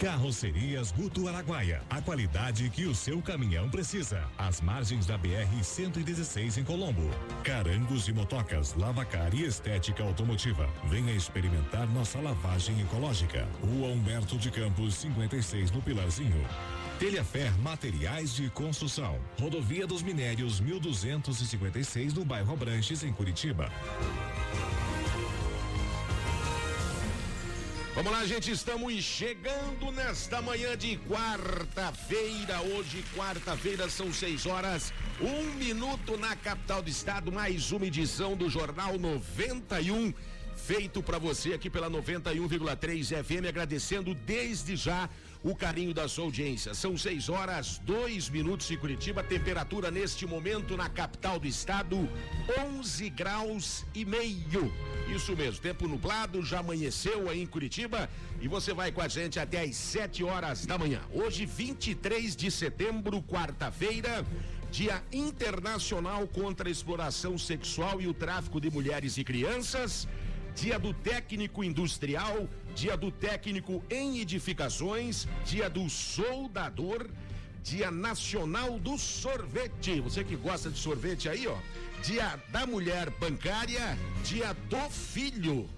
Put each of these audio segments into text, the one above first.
Carrocerias Guto Araguaia. A qualidade que o seu caminhão precisa. Às margens da BR 116 em Colombo. Carangos e motocas, lavacar e estética automotiva. Venha experimentar nossa lavagem ecológica. Rua Humberto de Campos, 56 no Pilarzinho. Telhafer Materiais de Construção. Rodovia dos Minérios 1256 no bairro Abranches, em Curitiba. Vamos lá, gente, estamos chegando nesta manhã de quarta-feira. Hoje, quarta-feira, são seis horas, um minuto na capital do estado. Mais uma edição do Jornal 91 feito para você aqui pela 91,3 FM, agradecendo desde já o carinho da sua audiência. São 6 horas, 2 minutos em Curitiba, temperatura neste momento na capital do estado, 11 graus e meio. Isso mesmo, tempo nublado, já amanheceu aí em Curitiba e você vai com a gente até às 7 horas da manhã. Hoje, 23 de setembro, quarta-feira. Dia Internacional contra a Exploração Sexual e o Tráfico de Mulheres e Crianças. Dia do Técnico Industrial, Dia do Técnico em Edificações, Dia do Soldador, Dia Nacional do Sorvete. Você que gosta de sorvete aí, ó. Dia da Mulher Bancária, Dia do Filho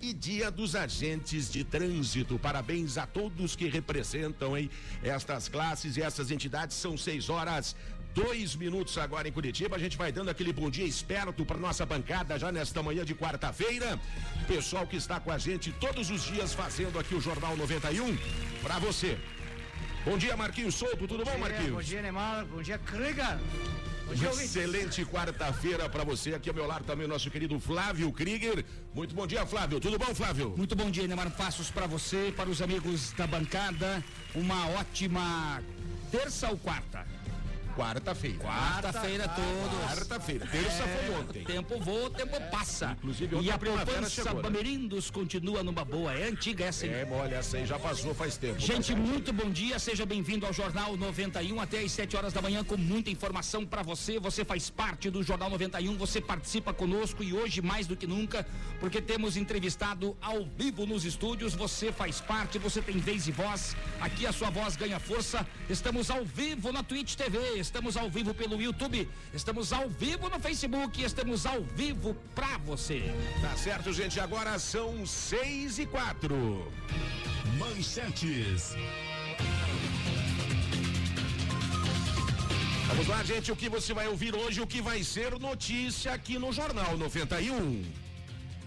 e Dia dos Agentes de Trânsito. Parabéns a todos que representam hein, estas classes e essas entidades. São seis horas, dois minutos agora em Curitiba. A gente vai dando aquele bom dia esperto para nossa bancada já nesta manhã de quarta-feira. Pessoal que está com a gente todos os dias fazendo aqui o Jornal 91 para você. Bom dia, Marquinhos Souto. Tudo bom, Marquinhos? Bom dia, Neymar. Bom dia, Krieger. Excelente quarta-feira para você. Aqui ao meu lado também o nosso querido Flávio Krieger. Muito bom dia, Flávio. Tudo bom, Flávio? Muito bom dia, Neymar. Passos para você, para os amigos da bancada. Uma ótima terça ou quarta? Quarta-feira. Quarta-feira todo. Quarta-feira. Terça é, foi ontem. Tempo voa, tempo passa. Inclusive, e a poupança né? Bamerindos continua numa boa. É antiga essa aí. É, olha, essa aí já passou faz tempo. Gente, muito bom dia. Seja bem-vindo ao Jornal 91 até às 7 horas da manhã com muita informação para você. Você faz parte do Jornal 91, você participa conosco e hoje mais do que nunca, porque temos entrevistado ao vivo nos estúdios. Você faz parte, você tem vez e voz. Aqui a sua voz ganha força. Estamos ao vivo na Twitch TV, estamos ao vivo pelo YouTube, estamos ao vivo no Facebook, estamos ao vivo pra você. Tá certo, gente. Agora são seis e quatro. Manchetes. Vamos lá, gente. O que você vai ouvir hoje, o que vai ser notícia aqui no Jornal 91.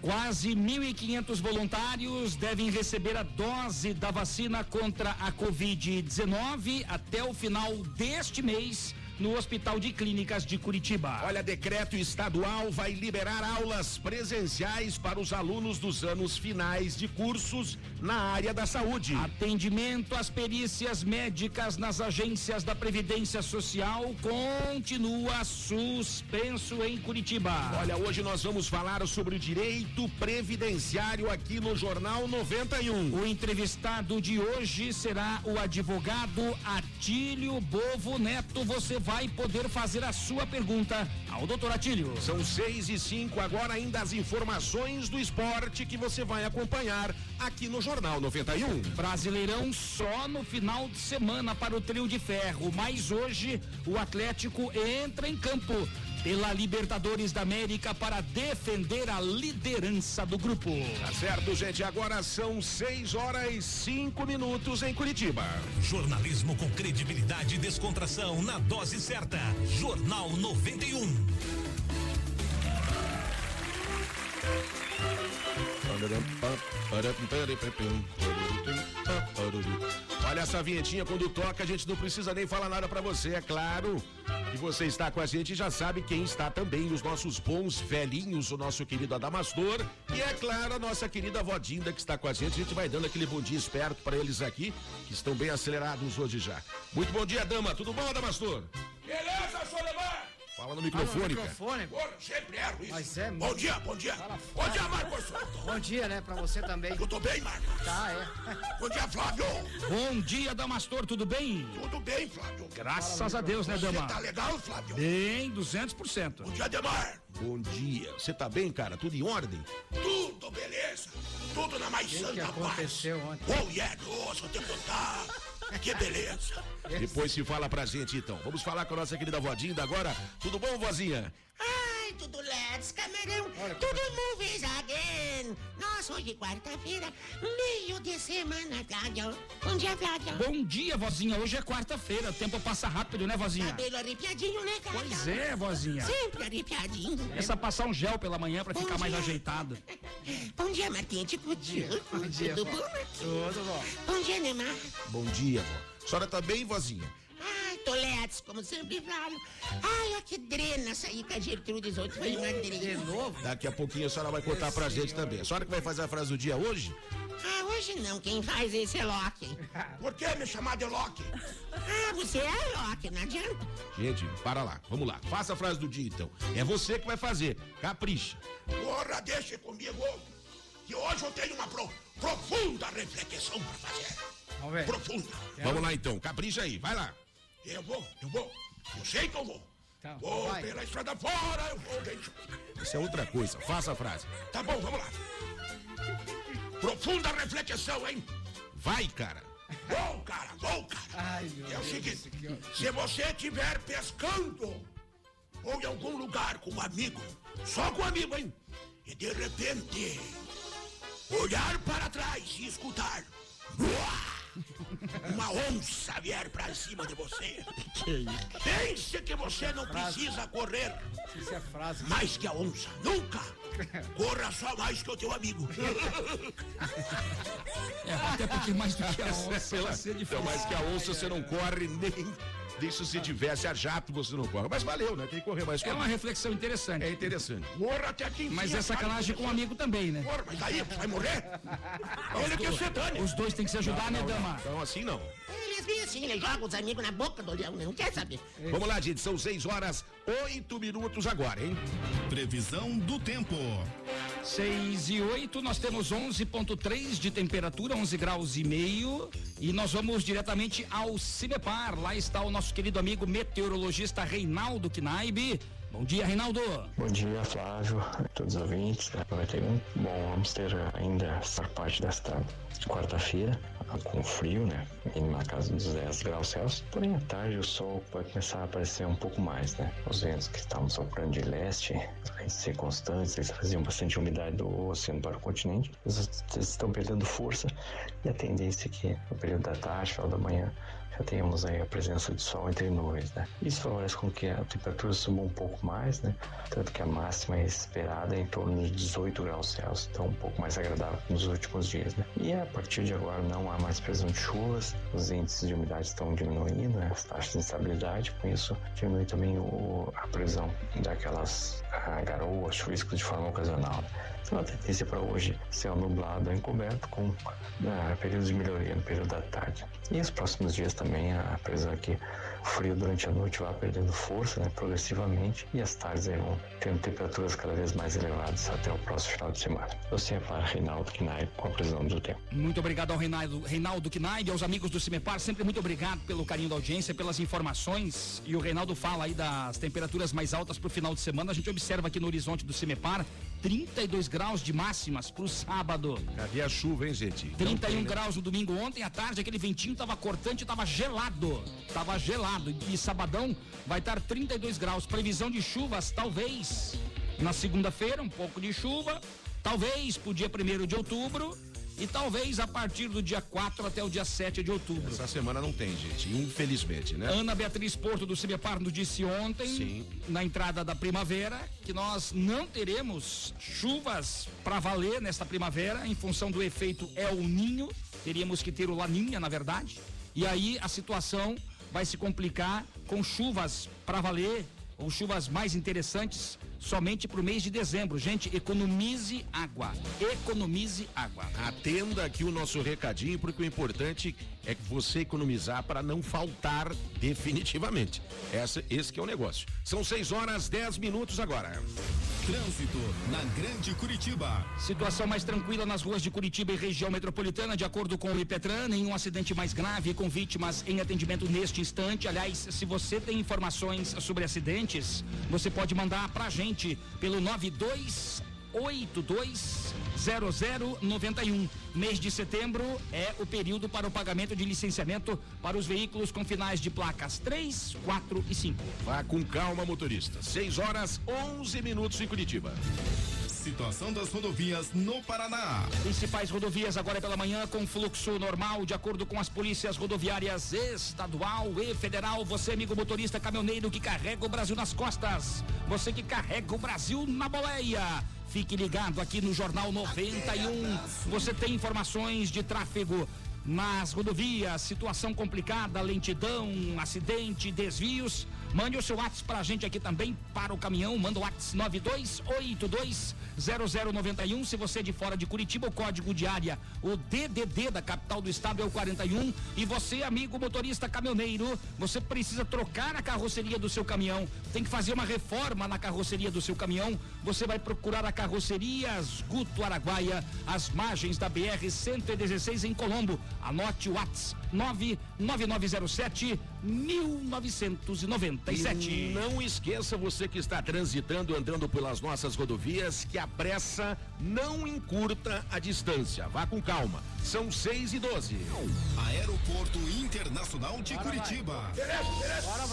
Quase 1.500 voluntários devem receber a dose da vacina contra a Covid-19 até o final deste mês no Hospital de Clínicas de Curitiba. Olha, decreto estadual vai liberar aulas presenciais para os alunos dos anos finais de cursos na área da saúde. Atendimento às perícias médicas nas agências da Previdência Social continua suspenso em Curitiba. Olha, hoje nós vamos falar sobre o direito previdenciário aqui no Jornal 91. O entrevistado de hoje será o advogado Atílio Bovo Neto. Você vai poder fazer a sua pergunta ao doutor Atílio. São seis e cinco, agora ainda as informações do esporte que você vai acompanhar aqui no Jornal 91. Brasileirão só no final de semana para o trio de ferro, mas hoje o Atlético entra em campo pela Libertadores da América para defender a liderança do grupo. Tá certo, gente. Agora são seis horas cinco minutos em Curitiba. Jornalismo com credibilidade e descontração na dose certa. Jornal 91. Olha essa vinhetinha quando toca, a gente não precisa nem falar nada para você, é claro. E você está com a gente já sabe quem está também, os nossos bons velhinhos, o nosso querido Adamastor e é claro a nossa querida Vodinda que está com a gente. A gente vai dando aquele bom dia esperto para eles aqui, que estão bem acelerados hoje já. Muito bom dia, dama. Tudo bom, Adamastor? Beleza, Solemar? Fala no microfone, Fala no microfone. Porra, sempre erro isso. Mas é bom dia, bom dia. Bom dia, Marcos. Bom dia, né? Pra você também. Tudo bem, Marcos? Tá, é. Bom dia, Flávio. Bom dia, Damastor, tudo bem? Tudo bem, Flávio. Graças a Deus, né, Dama? Você tá legal, Flávio? Bem, 200%. Bom dia, Demar. Bom dia. Você tá bem, cara? Tudo em ordem? Tudo beleza. Tudo na mais que, santa que aconteceu paz. ontem? Oh, yeah, nossa, te contar. Que beleza. Depois se fala pra gente, então. Vamos falar com a nossa querida Vodinda agora. Tudo bom, vozinha? Ai, tudo let's, camarão. Tudo movies again. Nossa, hoje é quarta-feira, meio de semana, Flávio. Bom dia, Flávio. Bom dia, vozinha. Hoje é quarta-feira. O tempo passa rápido, né, vozinha? Cabelo arrepiadinho, né, Flávio? Pois é, vozinha. Sempre arrepiadinho. Essa passar um gel pela manhã pra Bom ficar mais dia. ajeitado. Bom dia, Martinha. Tipo, Bom dia, Tudo vó. bom, Martinha? Tudo bom. Bom dia, Neymar. Bom dia, vó. A senhora tá bem, vozinha? Ai, tô let's, como sempre, Flávio. Ai, ó, que drena sair com a Gertrudes ontem. Foi uma De drena. novo? Daqui a pouquinho a senhora vai contar pra gente também. A senhora que vai fazer a frase do dia hoje? Ah, hoje não. Quem faz esse é Loki. Por que me chamar de Loki? Ah, você é Loki, não adianta. Gente, para lá. Vamos lá. Faça a frase do dia, então. É você que vai fazer. Capricha. Porra, deixa comigo. Que hoje eu tenho uma pro- profunda reflexão pra fazer. Vamos ver. Profunda. Vamos lá, então. Capricha aí. Vai lá. Eu vou, eu vou. Eu sei que eu vou. Então, vou vai. pela estrada fora, eu vou, gente. Isso é outra coisa. Faça a frase. Tá bom, vamos lá. Profunda reflexão, hein? Vai, cara. Vou, cara, vou, cara. Ai, É o seguinte, que se você estiver pescando ou em algum lugar com um amigo, só com um amigo, hein? E de repente olhar para trás e escutar "Uá!" Uma onça vier para cima de você. Pense que você não precisa correr Isso é frase. mais que a onça. Nunca! Corra só mais que o teu amigo. É, até porque mais do que a onça, ela ser Então, mais que a onça você não corre nem. Deixa se tivesse a jato você não corre. Mas valeu, né? Tem que correr mais É uma reflexão interessante. É interessante. Corra até aqui em Mas é sacanagem com um amigo também, né? Corra, mas aí, vai morrer? Ele que se dane. Os dois têm que se ajudar, né, dama? Então assim não. Eles vêm assim, eles jogam os amigos na boca do leão, né? não quer saber. Vamos lá, gente. São 6 horas, 8 minutos agora, hein? Previsão do tempo. 6 e 8, nós temos 11.3 de temperatura, 11 graus e meio. E nós vamos diretamente ao Cimepar. Lá está o nosso querido amigo meteorologista Reinaldo Knaib. Bom dia, Reinaldo. Bom dia, Flávio, todos os ouvintes da 91. Bom, vamos ter ainda essa parte desta quarta-feira com frio, né? Indo na casa dos 10 graus Celsius. Porém, à tarde o sol vai começar a aparecer um pouco mais, né? Os ventos que estavam soprando de leste, de ser constantes, eles traziam bastante umidade do oceano para o continente. Eles estão perdendo força e a tendência é que no período da tarde, final da manhã, já tenhamos aí a presença de sol entre nuvens, né? Isso favorece com que a temperatura suba um pouco mais, né? Tanto que a máxima é esperada em torno de 18 graus Celsius, então um pouco mais agradável que nos últimos dias, né? E a partir de agora não há mais previsão de chuvas, os índices de umidade estão diminuindo, né? as taxas de instabilidade, com isso diminui também o, a previsão daquelas ah, garoas, chuviscos de forma ocasional. né? A tendência para hoje céu nublado ou encoberto com ah, períodos de melhoria no período da tarde. E os próximos dias também a é que o frio durante a noite vai perdendo força né, progressivamente e as tardes aí vão tendo temperaturas cada vez mais elevadas até o próximo final de semana. Você é para Reinaldo Knaip com a previsão do tempo. Muito obrigado ao Reinaldo, Reinaldo Knaib, aos amigos do Cimepar, sempre muito obrigado pelo carinho da audiência, pelas informações. E o Reinaldo fala aí das temperaturas mais altas para o final de semana. A gente observa aqui no horizonte do Cimepar 32 graus de máximas para o sábado. Cadê a chuva, hein, gente? Não 31 tem, né? graus no domingo ontem à tarde, aquele ventinho tava cortante, tava gelado. Tava gelado. E sabadão vai estar 32 graus. Previsão de chuvas, talvez na segunda-feira, um pouco de chuva. Talvez pro dia 1 de outubro. E talvez a partir do dia 4 até o dia 7 de outubro. Essa semana não tem, gente. Infelizmente, né? Ana Beatriz Porto do Cibepar nos disse ontem, Sim. na entrada da primavera, que nós não teremos chuvas para valer nesta primavera, em função do efeito El Ninho. Teríamos que ter o Laninha, na verdade. E aí a situação vai se complicar com chuvas para valer ou chuvas mais interessantes somente para o mês de dezembro. Gente, economize água. Economize água. Atenda aqui o nosso recadinho, porque o importante é que você economizar para não faltar definitivamente. Essa, esse que é o negócio. São 6 horas 10 minutos agora. Trânsito na Grande Curitiba. Situação mais tranquila nas ruas de Curitiba e região metropolitana, de acordo com o IPETRAN, nenhum acidente mais grave com vítimas em atendimento neste instante. Aliás, se você tem informações sobre acidentes, você pode mandar pra gente pelo 92820091. Mês de setembro é o período para o pagamento de licenciamento para os veículos com finais de placas 3, 4 e 5. Vá com calma, motorista. 6 horas 11 minutos em Curitiba. Situação das rodovias no Paraná. Principais rodovias agora pela manhã com fluxo normal, de acordo com as polícias rodoviárias estadual e federal. Você, amigo motorista caminhoneiro que carrega o Brasil nas costas. Você que carrega o Brasil na boleia. Fique ligado aqui no Jornal 91. Você tem informações de tráfego nas rodovias, situação complicada, lentidão, acidente, desvios. Mande o seu WhatsApp pra gente aqui também para o caminhão. Manda o WhatsApp 92820091. Se você é de fora de Curitiba, o código de área, o DDD da capital do estado é o 41. E você, amigo motorista caminhoneiro, você precisa trocar a carroceria do seu caminhão. Tem que fazer uma reforma na carroceria do seu caminhão. Você vai procurar a carrocerias Guto Araguaia, às margens da BR 116 em Colombo. Anote o WhatsApp 99907 1997. E não esqueça você que está transitando, andando pelas nossas rodovias, que a pressa não encurta a distância. Vá com calma. São 6 e 12. Aeroporto Internacional de Curitiba.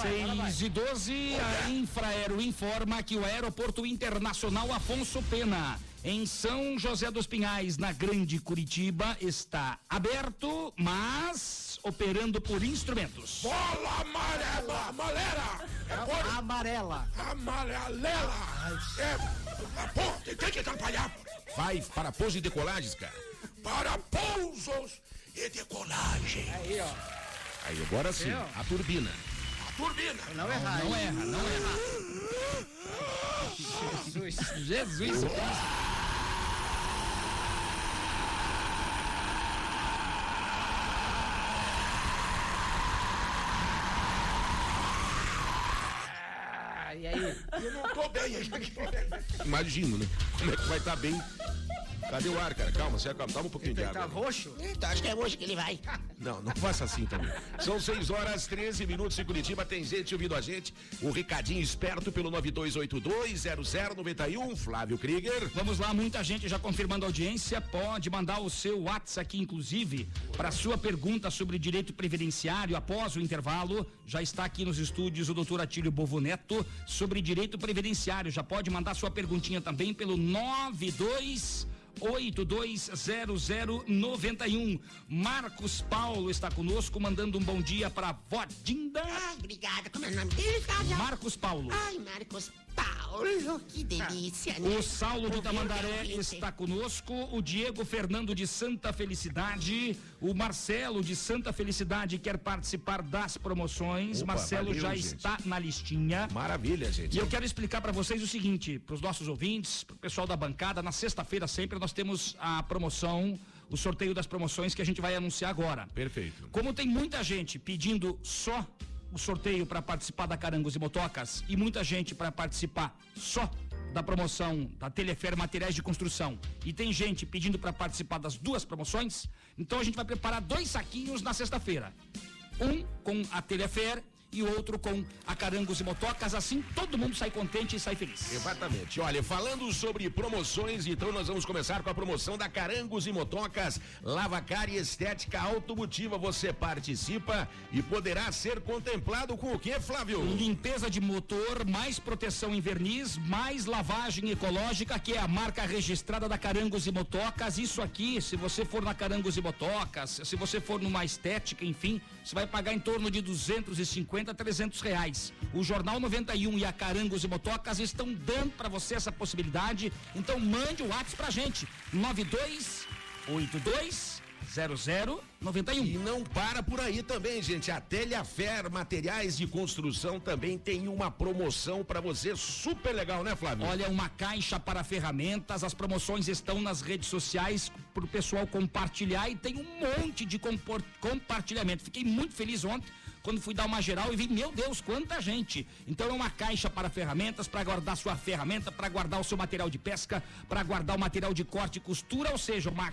6 e 12, a Infraero informa que o Aeroporto Internacional Afonso Pena, em São José dos Pinhais, na Grande Curitiba, está aberto, mas operando por instrumentos. Bola amarela, amarela. É bola Amarela. amarela. É, pô, tem que atrapalhar. Vai para pouso e decolagens, cara. Para pousos e decolagem. Aí, ó. Aí agora sim, Viu? a turbina. A turbina. Não errar. Não hein? erra, não erra. Jesus. Jesus Aí? Eu não tô bem. Imagino, né? Como é que vai estar bem? Cadê o ar, cara? Calma, se acalma. Toma um pouquinho de Ele tá água. roxo? Então acho que é hoje que ele vai. Não, não faça assim também. São 6 horas 13 minutos em Curitiba. Tem gente ouvindo a gente. O recadinho esperto pelo 92820091. Flávio Krieger. Vamos lá, muita gente já confirmando a audiência. Pode mandar o seu WhatsApp aqui, inclusive, para sua pergunta sobre direito previdenciário após o intervalo. Já está aqui nos estúdios o doutor Atílio Bovoneto sobre direito previdenciário. Já pode mandar sua perguntinha também pelo 92 820091. Marcos Paulo está conosco, mandando um bom dia para vó Dinda. Ai, obrigada. Como é o nome dele? Marcos Paulo. Ai, Marcos Paulo, que delícia, né? O Saulo de Ouvir Tamandaré está conosco, o Diego Fernando de Santa Felicidade, o Marcelo de Santa Felicidade quer participar das promoções. Opa, Marcelo valeu, já gente. está na listinha. Maravilha, gente. E eu quero explicar para vocês o seguinte, para os nossos ouvintes, para o pessoal da bancada, na sexta-feira sempre nós temos a promoção, o sorteio das promoções que a gente vai anunciar agora. Perfeito. Como tem muita gente pedindo só o sorteio para participar da Carangos e Motocas e muita gente para participar só da promoção da Telefer Materiais de Construção e tem gente pedindo para participar das duas promoções, então a gente vai preparar dois saquinhos na sexta-feira. Um com a Telefer e outro com a Carangos e Motocas, assim todo mundo sai contente e sai feliz. Exatamente. Olha, falando sobre promoções, então nós vamos começar com a promoção da Carangos e Motocas, Lavacar e Estética Automotiva. Você participa e poderá ser contemplado com o que, Flávio? Limpeza de motor, mais proteção em verniz, mais lavagem ecológica, que é a marca registrada da Carangos e Motocas. Isso aqui, se você for na Carangos e Motocas, se você for numa estética, enfim, você vai pagar em torno de 250 a 300 reais. O Jornal 91 e a Carangos e Motocas estão dando para você essa possibilidade. Então mande o WhatsApp pra gente. 9282 0091. E não para por aí também, gente. A Telhafer Materiais de Construção também tem uma promoção para você super legal, né, Flávio? Olha, uma caixa para ferramentas. As promoções estão nas redes sociais para o pessoal compartilhar e tem um monte de compartilhamento. Fiquei muito feliz ontem quando fui dar uma geral e vi, meu Deus, quanta gente. Então é uma caixa para ferramentas, para guardar sua ferramenta, para guardar o seu material de pesca, para guardar o material de corte e costura, ou seja, uma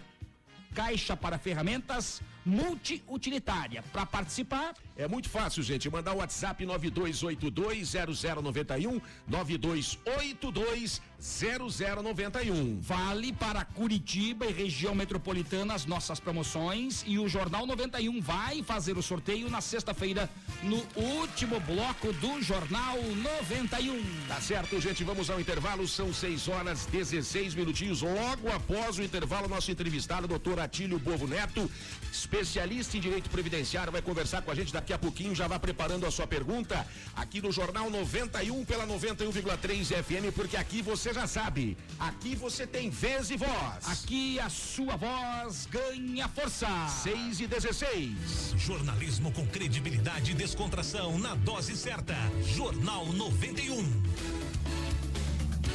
caixa para ferramentas multiutilitária. Para participar, é muito fácil, gente. Mandar o WhatsApp 92820091 92820091. Vale para Curitiba e região metropolitana as nossas promoções e o Jornal 91 vai fazer o sorteio na sexta-feira no último bloco do Jornal 91. Tá certo, gente. Vamos ao intervalo. São 6 horas 16 minutinhos. Logo após o intervalo, nosso entrevistado, doutor Atílio Bovo Neto, especialista em direito previdenciário, vai conversar com a gente daqui a pouquinho. Já vá preparando a sua pergunta aqui no Jornal 91 pela 91,3 FM, porque aqui você já sabe, aqui você tem vez e voz. Aqui a sua voz ganha força. 6 e 16. Jornalismo com credibilidade e descontração na dose certa. Jornal 91.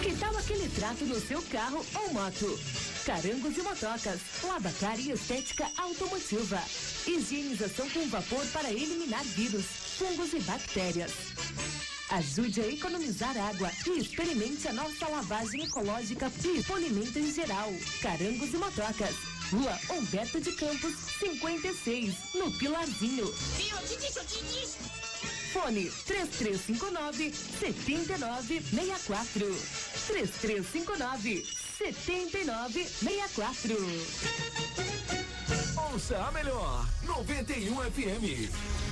Que tal aquele trato no seu carro ou moto? Carangos e motocas, lavacar e estética automotiva. Higienização com vapor para eliminar vírus, fungos e bactérias. Ajude a economizar água e experimente a nossa lavagem ecológica e polimento em geral. Carangos e motocas. Rua Humberto de Campos, 56, no Pilarzinho. Viu? Eu te disse, eu te disse. Fone 3359 7964. 3359 7964. Ouça a melhor 91 FM.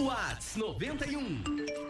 Whats 91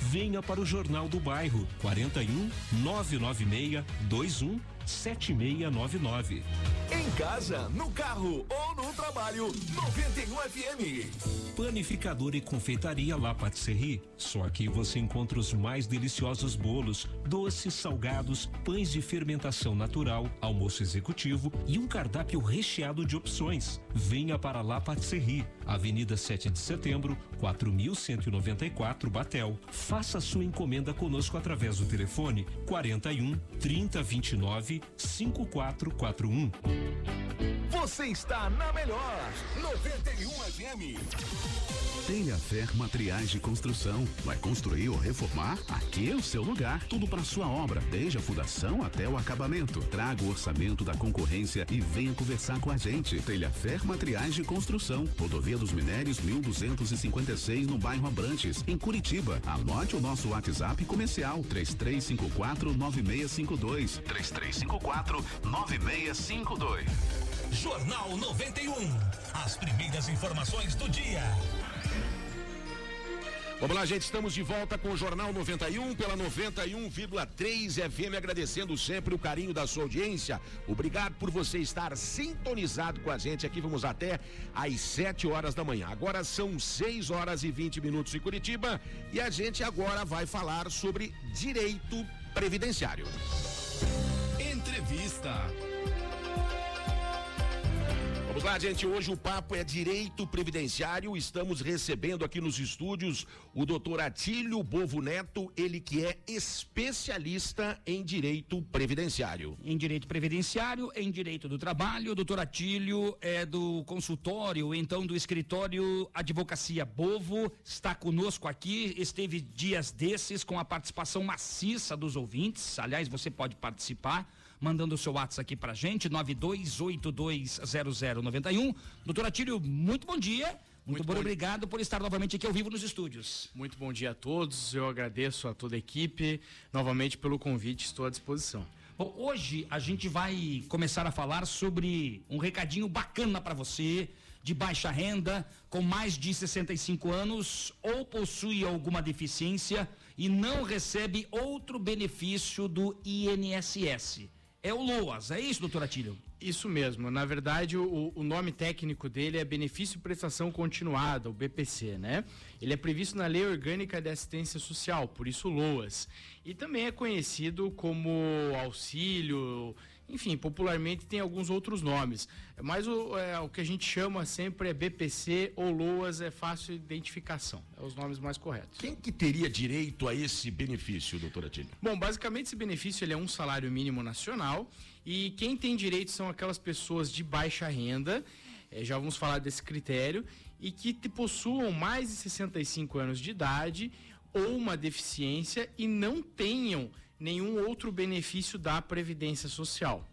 Venha para o Jornal do Bairro 41 996 21 7699. Em casa, no carro ou no trabalho, 91 FM. Panificador e confeitaria La Patisserie. Só aqui você encontra os mais deliciosos bolos, doces, salgados, pães de fermentação natural, almoço executivo e um cardápio recheado de opções. Venha para La Patisserie, Avenida 7 de Setembro, 4194 Batel. Faça sua encomenda conosco através do telefone 41 3029 5441. Você está na melhor 91 FM. Telhafer Materiais de Construção. Vai construir ou reformar? Aqui é o seu lugar. Tudo para sua obra, desde a fundação até o acabamento. Traga o orçamento da concorrência e venha conversar com a gente. Telhafer Materiais de Construção. Rodovia dos Minérios 1256 no bairro Abrantes, em Curitiba. Anote o nosso WhatsApp comercial 3354 9652. 3354 9652. Jornal 91. As primeiras informações do dia. Vamos lá, gente, estamos de volta com o Jornal 91 pela 91,3 FM, agradecendo sempre o carinho da sua audiência. Obrigado por você estar sintonizado com a gente aqui. Vamos até às 7 horas da manhã. Agora são 6 horas e 20 minutos em Curitiba e a gente agora vai falar sobre direito previdenciário. Entrevista. Vamos lá, gente. Hoje o papo é direito previdenciário. Estamos recebendo aqui nos estúdios o doutor Atílio Bovo Neto, ele que é especialista em direito previdenciário. Em direito previdenciário, em direito do trabalho, o doutor Atílio é do consultório, então do escritório Advocacia Bovo, está conosco aqui, esteve dias desses com a participação maciça dos ouvintes. Aliás, você pode participar mandando o seu WhatsApp aqui pra gente, 92820091. Doutor Atílio, muito bom dia. Muito, muito bom, obrigado por estar novamente aqui ao vivo nos estúdios. Muito bom dia a todos. Eu agradeço a toda a equipe novamente pelo convite, estou à disposição. Bom, hoje a gente vai começar a falar sobre um recadinho bacana para você de baixa renda, com mais de 65 anos ou possui alguma deficiência e não recebe outro benefício do INSS é o LOAS, é isso, doutor Atílio? Isso mesmo. Na verdade, o, o, nome técnico dele é Benefício Prestação Continuada, o BPC, né? Ele é previsto na Lei Orgânica de Assistência Social, por isso LOAS. E também é conhecido como auxílio, enfim, popularmente tem alguns outros nomes. Mas o, é, o que a gente chama sempre é BPC ou LOAS, é fácil identificação. É os nomes mais corretos. Quem que teria direito a esse benefício, doutora Tília? Bom, basicamente esse benefício ele é um salário mínimo nacional e quem tem direito são aquelas pessoas de baixa renda, é, já vamos falar desse critério, e que possuam mais de 65 anos de idade ou uma deficiência e não tenham nenhum outro benefício da Previdência Social.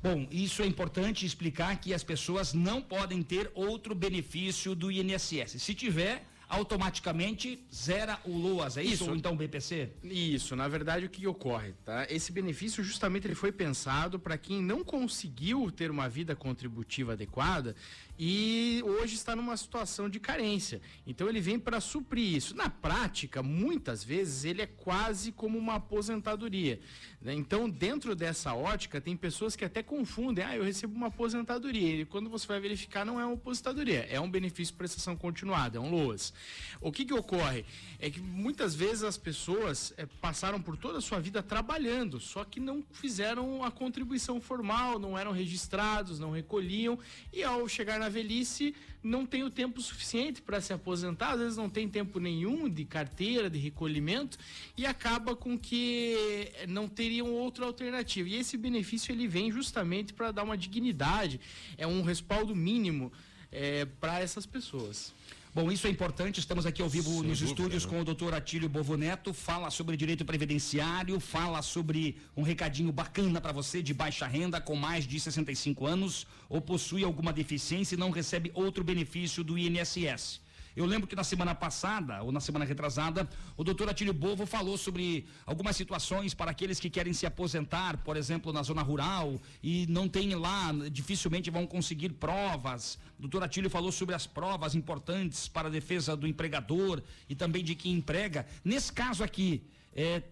Bom, isso é importante explicar que as pessoas não podem ter outro benefício do INSS. Se tiver, automaticamente zera o LOAS, é isso? isso? Ou então o BPC? Isso, na verdade o que ocorre, tá? Esse benefício justamente ele foi pensado para quem não conseguiu ter uma vida contributiva adequada e hoje está numa situação de carência. Então ele vem para suprir isso. Na prática, muitas vezes ele é quase como uma aposentadoria. Né? Então, dentro dessa ótica, tem pessoas que até confundem, ah, eu recebo uma aposentadoria. E quando você vai verificar, não é uma aposentadoria, é um benefício de prestação continuada, é um LOAS. O que, que ocorre? É que muitas vezes as pessoas é, passaram por toda a sua vida trabalhando, só que não fizeram a contribuição formal, não eram registrados, não recolhiam, e ao chegar na velhice não tem o tempo suficiente para se aposentar, às vezes não tem tempo nenhum de carteira, de recolhimento e acaba com que não teriam outra alternativa. E esse benefício ele vem justamente para dar uma dignidade, é um respaldo mínimo é, para essas pessoas. Bom, isso é importante. Estamos aqui ao vivo Sem nos dúvida, estúdios né? com o doutor Atílio Bovoneto. Fala sobre direito previdenciário, fala sobre um recadinho bacana para você de baixa renda com mais de 65 anos ou possui alguma deficiência e não recebe outro benefício do INSS. Eu lembro que na semana passada, ou na semana retrasada, o doutor Atílio Bovo falou sobre algumas situações para aqueles que querem se aposentar, por exemplo, na zona rural, e não tem lá, dificilmente vão conseguir provas. O doutor Atílio falou sobre as provas importantes para a defesa do empregador e também de quem emprega. Nesse caso aqui, é,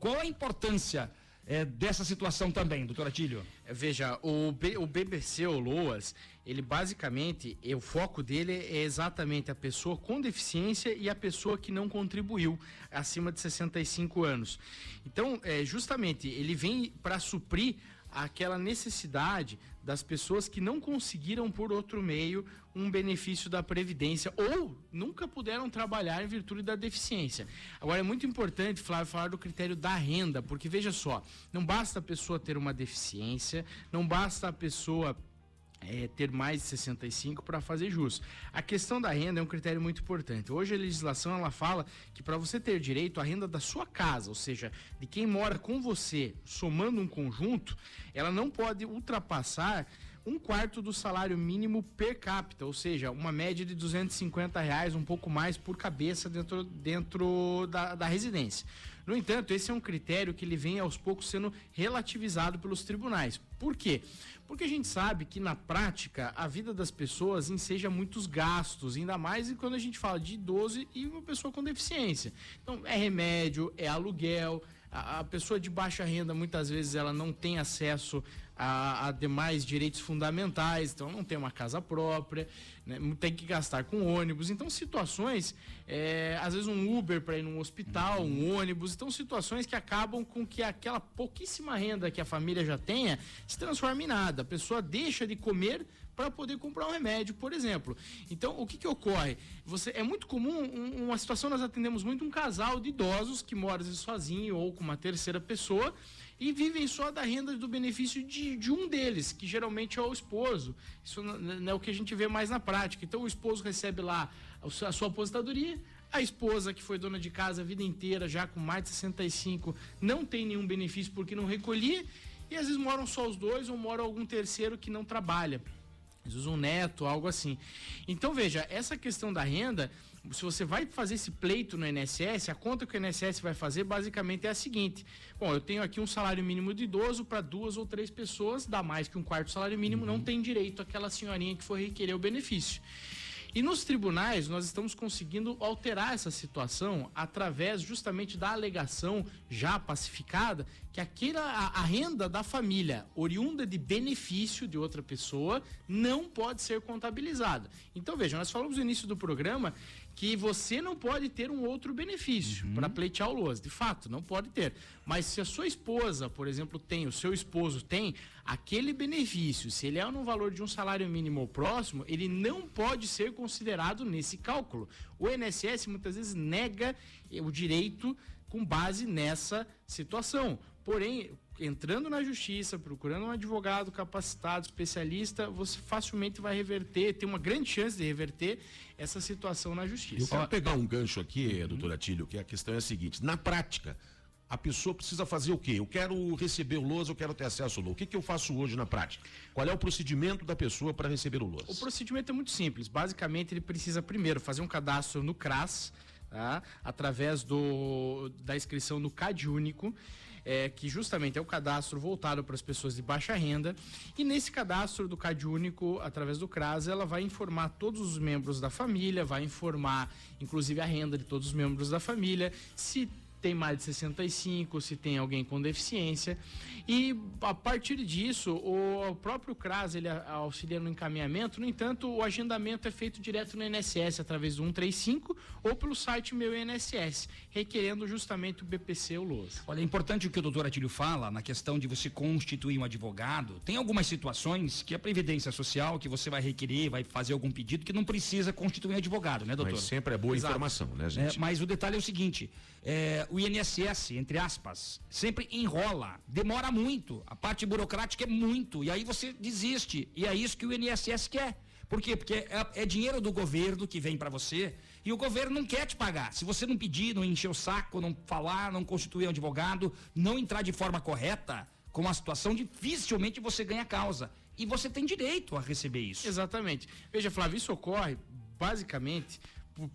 qual a importância? É, dessa situação também, doutor Atílio? Veja, o, B, o BBC, o LOAS, ele basicamente, o foco dele é exatamente a pessoa com deficiência e a pessoa que não contribuiu acima de 65 anos. Então, é, justamente, ele vem para suprir aquela necessidade das pessoas que não conseguiram por outro meio um benefício da previdência ou nunca puderam trabalhar em virtude da deficiência. Agora é muito importante, Flávio, falar do critério da renda, porque veja só, não basta a pessoa ter uma deficiência, não basta a pessoa é, ter mais de 65 para fazer jus. A questão da renda é um critério muito importante. Hoje a legislação ela fala que para você ter direito à renda da sua casa, ou seja, de quem mora com você, somando um conjunto, ela não pode ultrapassar um quarto do salário mínimo per capita, ou seja, uma média de 250 reais, um pouco mais por cabeça dentro, dentro da, da residência. No entanto, esse é um critério que ele vem aos poucos sendo relativizado pelos tribunais. Por quê? Porque a gente sabe que na prática a vida das pessoas enseja muitos gastos, ainda mais quando a gente fala de idoso e uma pessoa com deficiência. Então, é remédio, é aluguel, a, pessoa de baixa renda muitas vezes ela não tem acesso a, a, demais direitos fundamentais, então não tem uma casa própria, né, tem que gastar com ônibus. Então, situações, é, às vezes um Uber para ir num hospital, um ônibus, então situações que acabam com que aquela pouquíssima renda que a família já tenha se transforme em nada. A pessoa deixa de comer para poder comprar um remédio, por exemplo. Então, o que, que ocorre? Você É muito comum um, uma situação, nós atendemos muito um casal de idosos que mora sozinho ou com uma terceira pessoa e vivem só da renda do benefício de, de um deles, que geralmente é o esposo. Isso não é o que a gente vê mais na prática. Então o esposo recebe lá a sua aposentadoria, a esposa, que foi dona de casa a vida inteira, já com mais de 65, não tem nenhum benefício porque não recolhia, e às vezes moram só os dois ou mora algum terceiro que não trabalha. Às vezes um neto, algo assim. Então veja, essa questão da renda se você vai fazer esse pleito no INSS, a conta que o INSS vai fazer basicamente é a seguinte: bom, eu tenho aqui um salário mínimo de idoso para duas ou três pessoas, dá mais que um quarto salário mínimo, uhum. não tem direito aquela senhorinha que for requerer o benefício. E nos tribunais, nós estamos conseguindo alterar essa situação através justamente da alegação já pacificada que aquela, a, a, renda da família oriunda de benefício de outra pessoa não pode ser contabilizada. Então, veja, nós falamos no início do programa que você não pode ter um outro benefício uhum. para pleitear o LOAS. De fato, não pode ter. Mas se a sua esposa, por exemplo, tem, o seu esposo tem, aquele benefício, se ele é no valor de um salário mínimo ou próximo, ele não pode ser considerado nesse cálculo. O INSS muitas vezes nega o direito com base nessa situação. Porém, entrando na justiça, procurando um advogado capacitado, especialista, você facilmente vai reverter, tem uma grande chance de reverter essa situação na justiça. Eu quero pegar um gancho aqui, uhum. doutor Atílio, que a questão é a seguinte: na prática, a pessoa precisa fazer o quê? Eu quero receber o LOAS, eu quero ter acesso ao LOAS. O que, que eu faço hoje na prática? Qual é o procedimento da pessoa para receber o LOAS? O procedimento é muito simples. Basicamente, ele precisa primeiro fazer um cadastro no CRAS, tá? através do, da inscrição no CAD único é, que justamente é o cadastro voltado para as pessoas de baixa renda. E nesse cadastro do CAD Único, através do CRAS, ela vai informar todos os membros da família, vai informar inclusive a renda de todos os membros da família, se tem mais de 65, se tem alguém com deficiência. E a partir disso, o próprio CRAS ele auxilia no encaminhamento, no entanto, o agendamento é feito direto no INSS através do 135 ou pelo site Meu INSS, requerendo justamente o BPC ou LOS. Olha, é importante o que o doutor Atílio fala na questão de você constituir um advogado. Tem algumas situações que a Previdência Social, que você vai requerer, vai fazer algum pedido, que não precisa constituir um advogado, né, doutor? Mas sempre é boa Exato. informação, né, gente? É, mas o detalhe é o seguinte: é, o INSS, entre aspas, sempre enrola, demora muito, a parte burocrática é muito, e aí você desiste. E é isso que o INSS quer. Por quê? Porque é, é dinheiro do governo que vem para você e o governo não quer te pagar. Se você não pedir, não encher o saco, não falar, não constituir um advogado, não entrar de forma correta com uma situação, dificilmente você ganha causa. E você tem direito a receber isso. Exatamente. Veja, Flávio, isso ocorre basicamente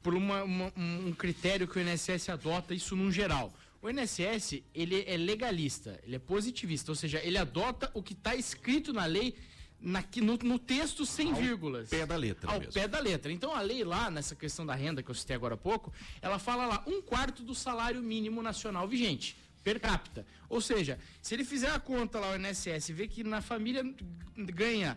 por uma, uma, um critério que o INSS adota, isso num geral. O INSS, ele é legalista, ele é positivista, ou seja, ele adota o que está escrito na lei na, no, no, texto sem Ao vírgulas. pé da letra Ao mesmo. pé da letra. Então a lei lá, nessa questão da renda que eu citei agora há pouco, ela fala lá um quarto do salário mínimo nacional vigente, per capita. Ou seja, se ele fizer a conta lá, o INSS, ver que na família ganha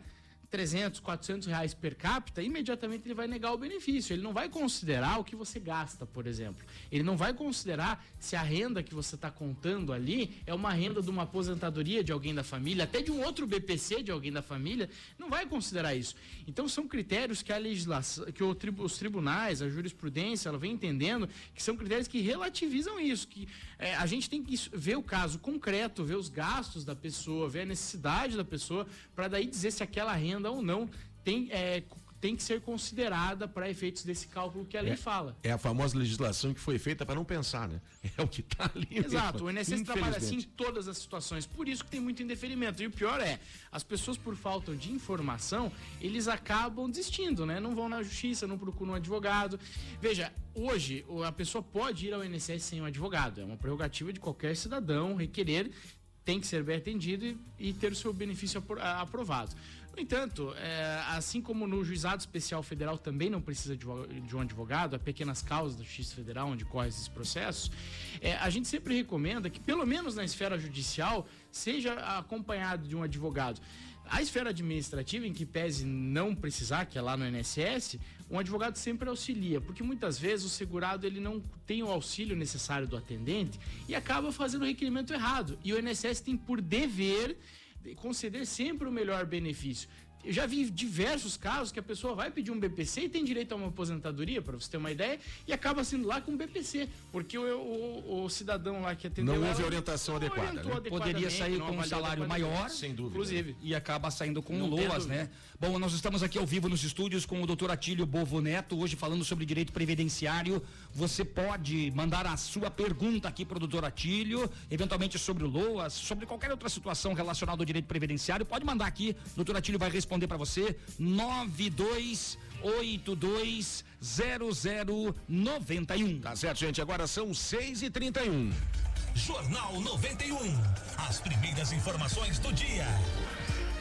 300, 400 reais per capita, imediatamente ele vai negar o benefício. Ele não vai considerar o que você gasta, por exemplo. Ele não vai considerar se a renda que você está contando ali é uma renda de uma aposentadoria de alguém da família, até de um outro BPC de alguém da família. Não vai considerar isso. Então são critérios que a legislação, que os tribunais, a jurisprudência, ela vem entendendo que são critérios que relativizam isso, que é, a gente tem que ver o caso concreto, ver os gastos da pessoa, ver a necessidade da pessoa, para daí dizer se aquela renda ou não tem, é, tem que ser considerada para efeitos desse cálculo que a lei É. fala. É a famosa legislação que foi feita para não pensar, né? É o que tá ali. Exato, o INSS trabalha assim em todas as situações, por isso que tem muito indeferimento. E o pior é, as pessoas por falta de informação, eles acabam desistindo, né? Não vão na justiça, não procuram um advogado. Veja, hoje a pessoa pode ir ao INSS sem um advogado, é uma prerrogativa de qualquer cidadão requerer, tem que ser bem atendido e, e ter o seu benefício aprovado. No entanto, é, assim como no Juizado Especial Federal também não precisa de de um advogado, há pequenas causas da Justiça Federal onde correm esses processos, é, a gente sempre recomenda que, pelo menos na esfera judicial, seja acompanhado de um advogado. A esfera administrativa, em que pese não precisar, que é lá no INSS, um advogado sempre auxilia, porque muitas vezes o segurado ele não tem o auxílio necessário do atendente e acaba fazendo o requerimento errado. E o INSS tem por dever de conceder sempre o melhor benefício. Eu já vi diversos casos que a pessoa vai pedir um BPC e tem direito a uma aposentadoria, para você ter uma ideia, e acaba sendo lá com um BPC, porque o, o- o cidadão lá que atendeu Não houve ela orientação não adequada, né? Poderia sair com um salário maior, Sem dúvida. Inclusive. e acaba saindo com Não loas, né? Bom, nós estamos aqui ao vivo nos estúdios com o doutor Atílio Bovo Neto, hoje falando sobre direito previdenciário. Você pode mandar a sua pergunta aqui para o doutor Atílio, eventualmente sobre o LOAS, sobre qualquer outra situação relacionada ao direito previdenciário. Pode mandar aqui, o doutor Atílio vai responder para você. 92820091. Tá certo, gente. Agora são 6h31. Jornal 91. As primeiras informações do dia.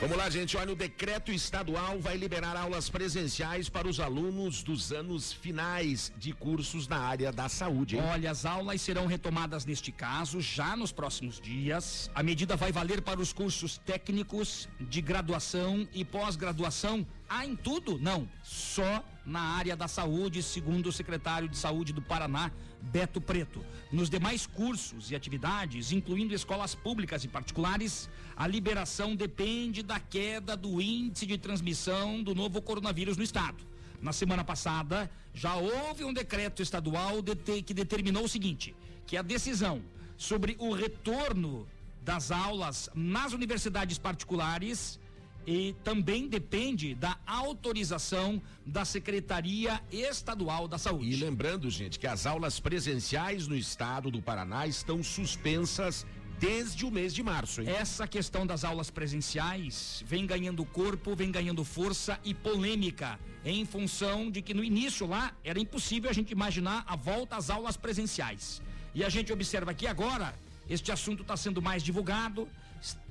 Vamos lá, gente. Olha, o decreto estadual vai liberar aulas presenciais para os alunos dos anos finais de cursos na área da saúde. Hein? Olha, as aulas serão retomadas neste caso já nos próximos dias. A medida vai valer para os cursos técnicos de graduação e pós-graduação. Ah, em tudo? Não, só na área da saúde, segundo o secretário de Saúde do Paraná, Beto Preto. Nos demais cursos e atividades, incluindo escolas públicas e particulares, a liberação depende da queda do índice de transmissão do novo coronavírus no estado. Na semana passada, já houve um decreto estadual que determinou o seguinte: que a decisão sobre o retorno das aulas nas universidades particulares e também depende da autorização da Secretaria Estadual da E Saúde. lembrando, gente, que as aulas presenciais no estado do Paraná estão suspensas desde o mês de março, hein? Essa questão das aulas presenciais vem ganhando corpo, vem ganhando força e polêmica, em função de que no início lá era impossível a gente imaginar a volta às aulas presenciais. E a gente observa que agora este assunto está sendo mais divulgado,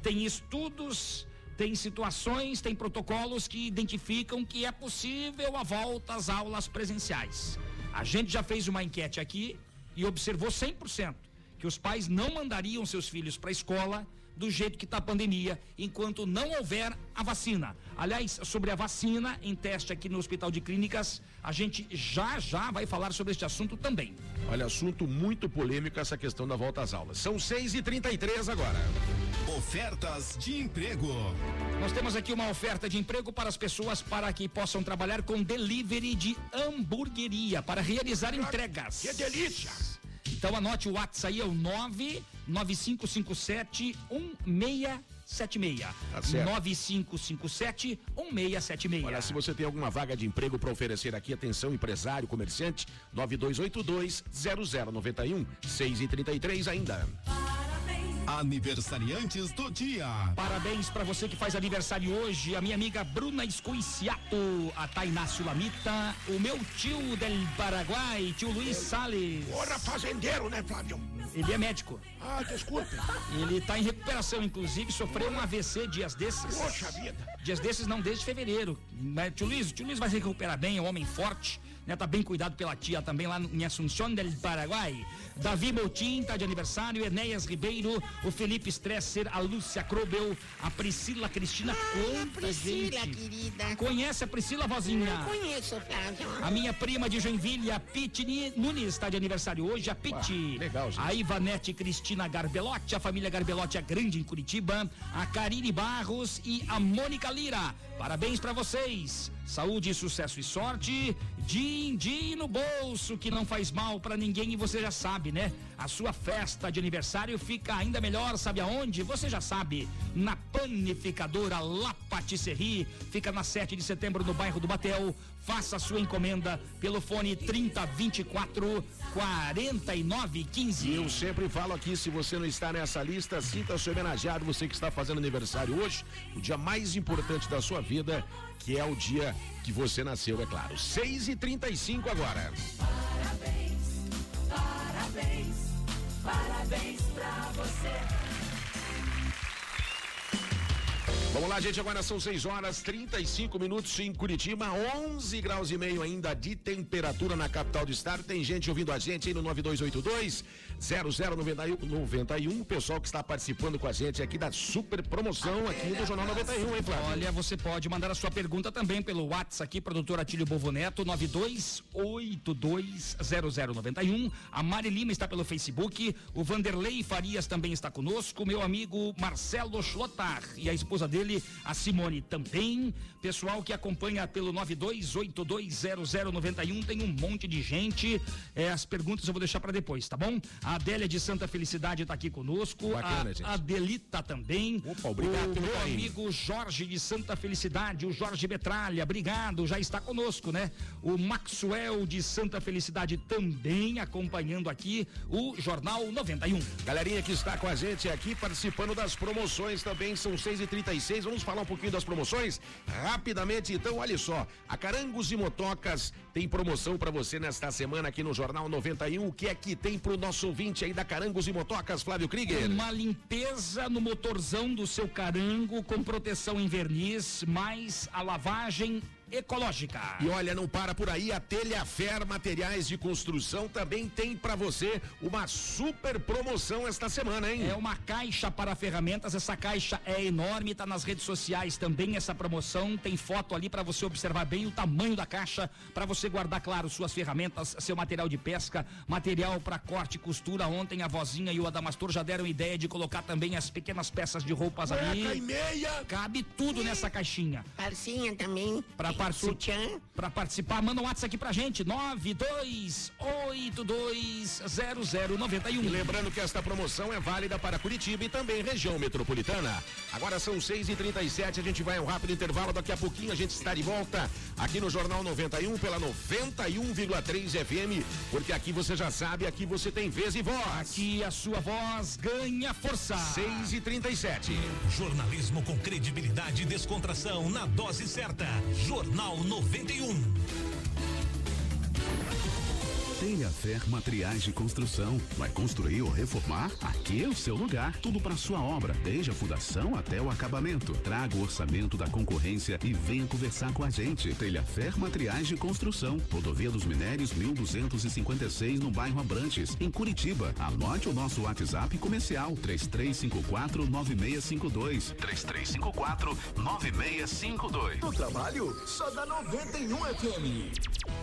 tem estudos, tem situações, tem protocolos que identificam que é possível a volta às aulas presenciais. A gente já fez uma enquete aqui e observou 100% que os pais não mandariam seus filhos para a escola do jeito que está a pandemia, enquanto não houver a vacina. Aliás, sobre a vacina em teste aqui no Hospital de Clínicas, a gente já já vai falar sobre este assunto também. Olha, assunto muito polêmico essa questão da volta às aulas. São 6h33 agora. Ofertas de emprego. Nós temos aqui uma oferta de emprego para as pessoas para que possam trabalhar com delivery de hamburgueria, para realizar entregas. Que delícia! Então anote o WhatsApp aí, é o 99557 1676. Tá certo. 9557 1676. Olha, se você tem alguma vaga de emprego para oferecer aqui, atenção, empresário, comerciante, 9282-0091, 6h33 ainda. Aniversariantes do dia. Parabéns para você que faz aniversário hoje, a minha amiga Bruna Escoiciato, a Tainá Sulamita, o meu tio del Paraguai, tio Luiz Salles. Ora, fazendeiro, né, Flávio? Ele é médico. Ah, desculpe. Ele está em recuperação, inclusive, sofreu um AVC dias desses. Poxa vida. Dias desses, não, desde fevereiro. Mas, tio Luiz, o tio Luiz vai se recuperar bem, é um homem forte, né? Tá bem cuidado pela tia também lá em Assunção del Paraguai. Davi Moutin tá de aniversário, Enéas Ribeiro, o Felipe Stresser, a Lúcia Krobel, a Priscila Cristina. Quanta Priscila, gente. querida. Conhece a Priscila, vozinha? Conheço, Flávio. A minha prima de Joinville, a Pitini Nunes, está de aniversário hoje. A Piti. legal, gente. A Ivanete Cristina Garbelotti, a família Garbelotti é grande em Curitiba. A Karine Barros e a Mônica Lira. Parabéns para vocês. Saúde, sucesso e sorte. Din-din no bolso, que não faz mal para ninguém e você já sabe, né? A sua festa de aniversário fica ainda melhor, sabe aonde? Você já sabe. Na panificadora La Patisserie. Fica na 7 de setembro, no bairro do Batel. Faça sua encomenda pelo fone 3024 4915. Eu sempre falo aqui, se você não está nessa lista, sinta-se homenageado, você que está fazendo aniversário hoje, o dia mais importante da sua vida, que é o dia que você nasceu, é claro. 6 e 35 agora. Parabéns, parabéns, parabéns pra você. Vamos lá, gente. Agora são 6 horas 35 minutos em Curitiba, 11 graus e meio ainda de temperatura na capital do estado. Tem gente ouvindo a gente aí no 9282 0091. O pessoal que está participando com a gente aqui da super promoção aqui do Jornal 91, hein, Flávio? Olha, você pode mandar a sua pergunta também pelo WhatsApp aqui, produtor Atílio Bovoneto, 92820091. A Mari Lima está pelo Facebook. O Vanderlei Farias também está conosco. Meu amigo Marcelo Schlotar e a esposa dele dele, a Simone também. Pessoal que acompanha pelo 92820091, tem um monte de gente. É, as perguntas eu vou deixar para depois, tá bom? A Adélia de Santa Felicidade está aqui conosco. Bacana, a, gente. a Delita também. Opa, obrigado o pelo meu carinho. amigo Jorge de Santa Felicidade, o Jorge Betralha, obrigado, já está conosco, né? O Maxwell de Santa Felicidade também acompanhando aqui o Jornal 91. Galerinha que está com a gente aqui participando das promoções também, são 6 e 36 Vamos falar um pouquinho das promoções rapidamente. Então, olha só, a Carangos e Motocas tem promoção para você nesta semana aqui no Jornal 91. O que é que tem pro nosso ouvinte aí da Carangos e Motocas, Flávio Krieger? Uma limpeza no motorzão do seu carango com proteção em verniz, mais a lavagem ecológica. E olha, não para por aí, a Telhafer Materiais de Construção também tem para você uma super promoção esta semana, hein? É uma caixa para ferramentas, essa caixa é enorme, tá nas redes sociais também essa promoção, tem foto ali para você observar bem o tamanho da caixa, para você guardar, claro, suas ferramentas, seu material de pesca, material para corte e costura. Ontem a vozinha e o Adamastor já deram ideia de colocar também as pequenas peças de roupas ali. Cueca e meia. Cabe tudo nessa caixinha. Parcinha também. Pra, parci pra participar, manda um WhatsApp aqui pra gente, 92820091. E lembrando que esta promoção é válida para Curitiba e também região metropolitana. Agora são 6 e 37 a gente vai a um rápido intervalo, daqui a pouquinho a gente está de volta aqui no Jornal 91 pela 91,3 FM, porque aqui você já sabe, aqui você tem vez e voz. Aqui a sua voz ganha força. 6 e 37 Jornalismo com credibilidade e descontração na dose certa. Jornal 91. Telhafer Materiais de Construção. Vai construir ou reformar? Aqui é o seu lugar. Tudo para sua obra, desde a fundação até o acabamento. Traga o orçamento da concorrência e venha conversar com a gente. Telhafer Materiais de Construção. Rodovia dos Minérios 1256 no bairro Abrantes, em Curitiba. Anote o nosso WhatsApp comercial 3354 9652. 3354 9652. No trabalho, só dá 91 FM.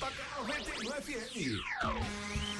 só toca 91 FM.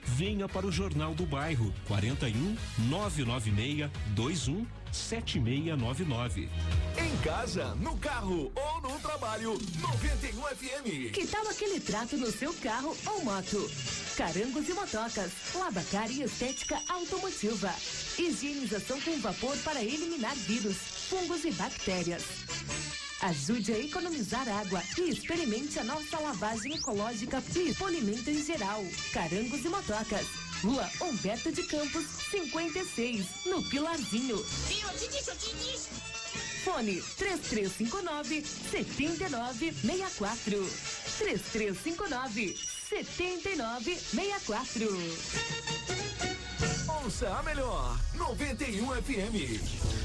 Venha para o Jornal do Bairro 41 996 21 7699. Em casa, no carro ou no trabalho, 91 FM. Que tal aquele trato no seu carro ou moto? Carangos e motocas, lavacar e estética automotiva. Higienização com vapor para eliminar vírus, fungos e bactérias. Ajude a economizar água e experimente a nossa lavagem ecológica e polimento em geral. Carangos e motocas. Rua Humberto de Campos, 56, no Pilarzinho. Eu te disse, eu te disse. Fone 3359 7964. 3359 7964. Ouça a melhor, 91 FM.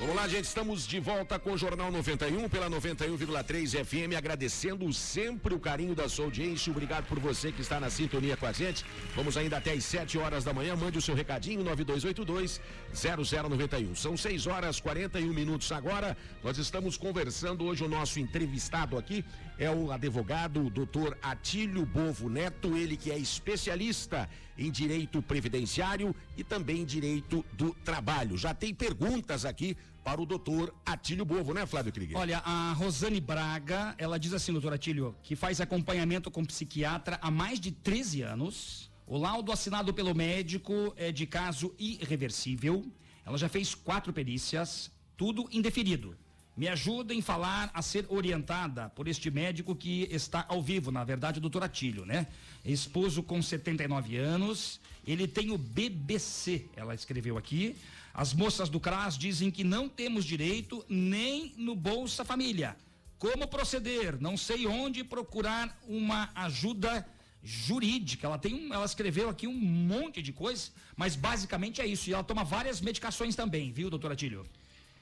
Vamos lá, gente, estamos de volta com o Jornal 91 pela 91,3 FM, agradecendo sempre o carinho da sua audiência. Obrigado por você que está na sintonia com a gente. Vamos ainda até às 7 horas da manhã. Mande o seu recadinho 9282 0091. São 6 horas 41 minutos agora. Nós estamos conversando hoje o nosso entrevistado aqui é o advogado o doutor Atílio Bovo Neto, ele que é especialista em direito previdenciário e também direito do trabalho. Já tem perguntas aqui para o doutor Atílio Bovo, né, Flávio Krieger? Olha, a Rosane Braga, ela diz assim, doutor Atílio, que faz acompanhamento com psiquiatra há mais de 13 anos. O laudo assinado pelo médico é de caso irreversível. Ela já fez quatro perícias, tudo indeferido. Me ajuda em falar a ser orientada por este médico que está ao vivo, na verdade, o doutor Atílio, né? Esposo com 79 anos, ele tem o BBC, ela escreveu aqui. As moças do CRAS dizem que não temos direito nem no Bolsa Família. Como proceder? Não sei onde procurar uma ajuda jurídica. Ela tem um, ela escreveu aqui um monte de coisas, mas basicamente é isso. E ela toma várias medicações também, viu, doutor Atílio?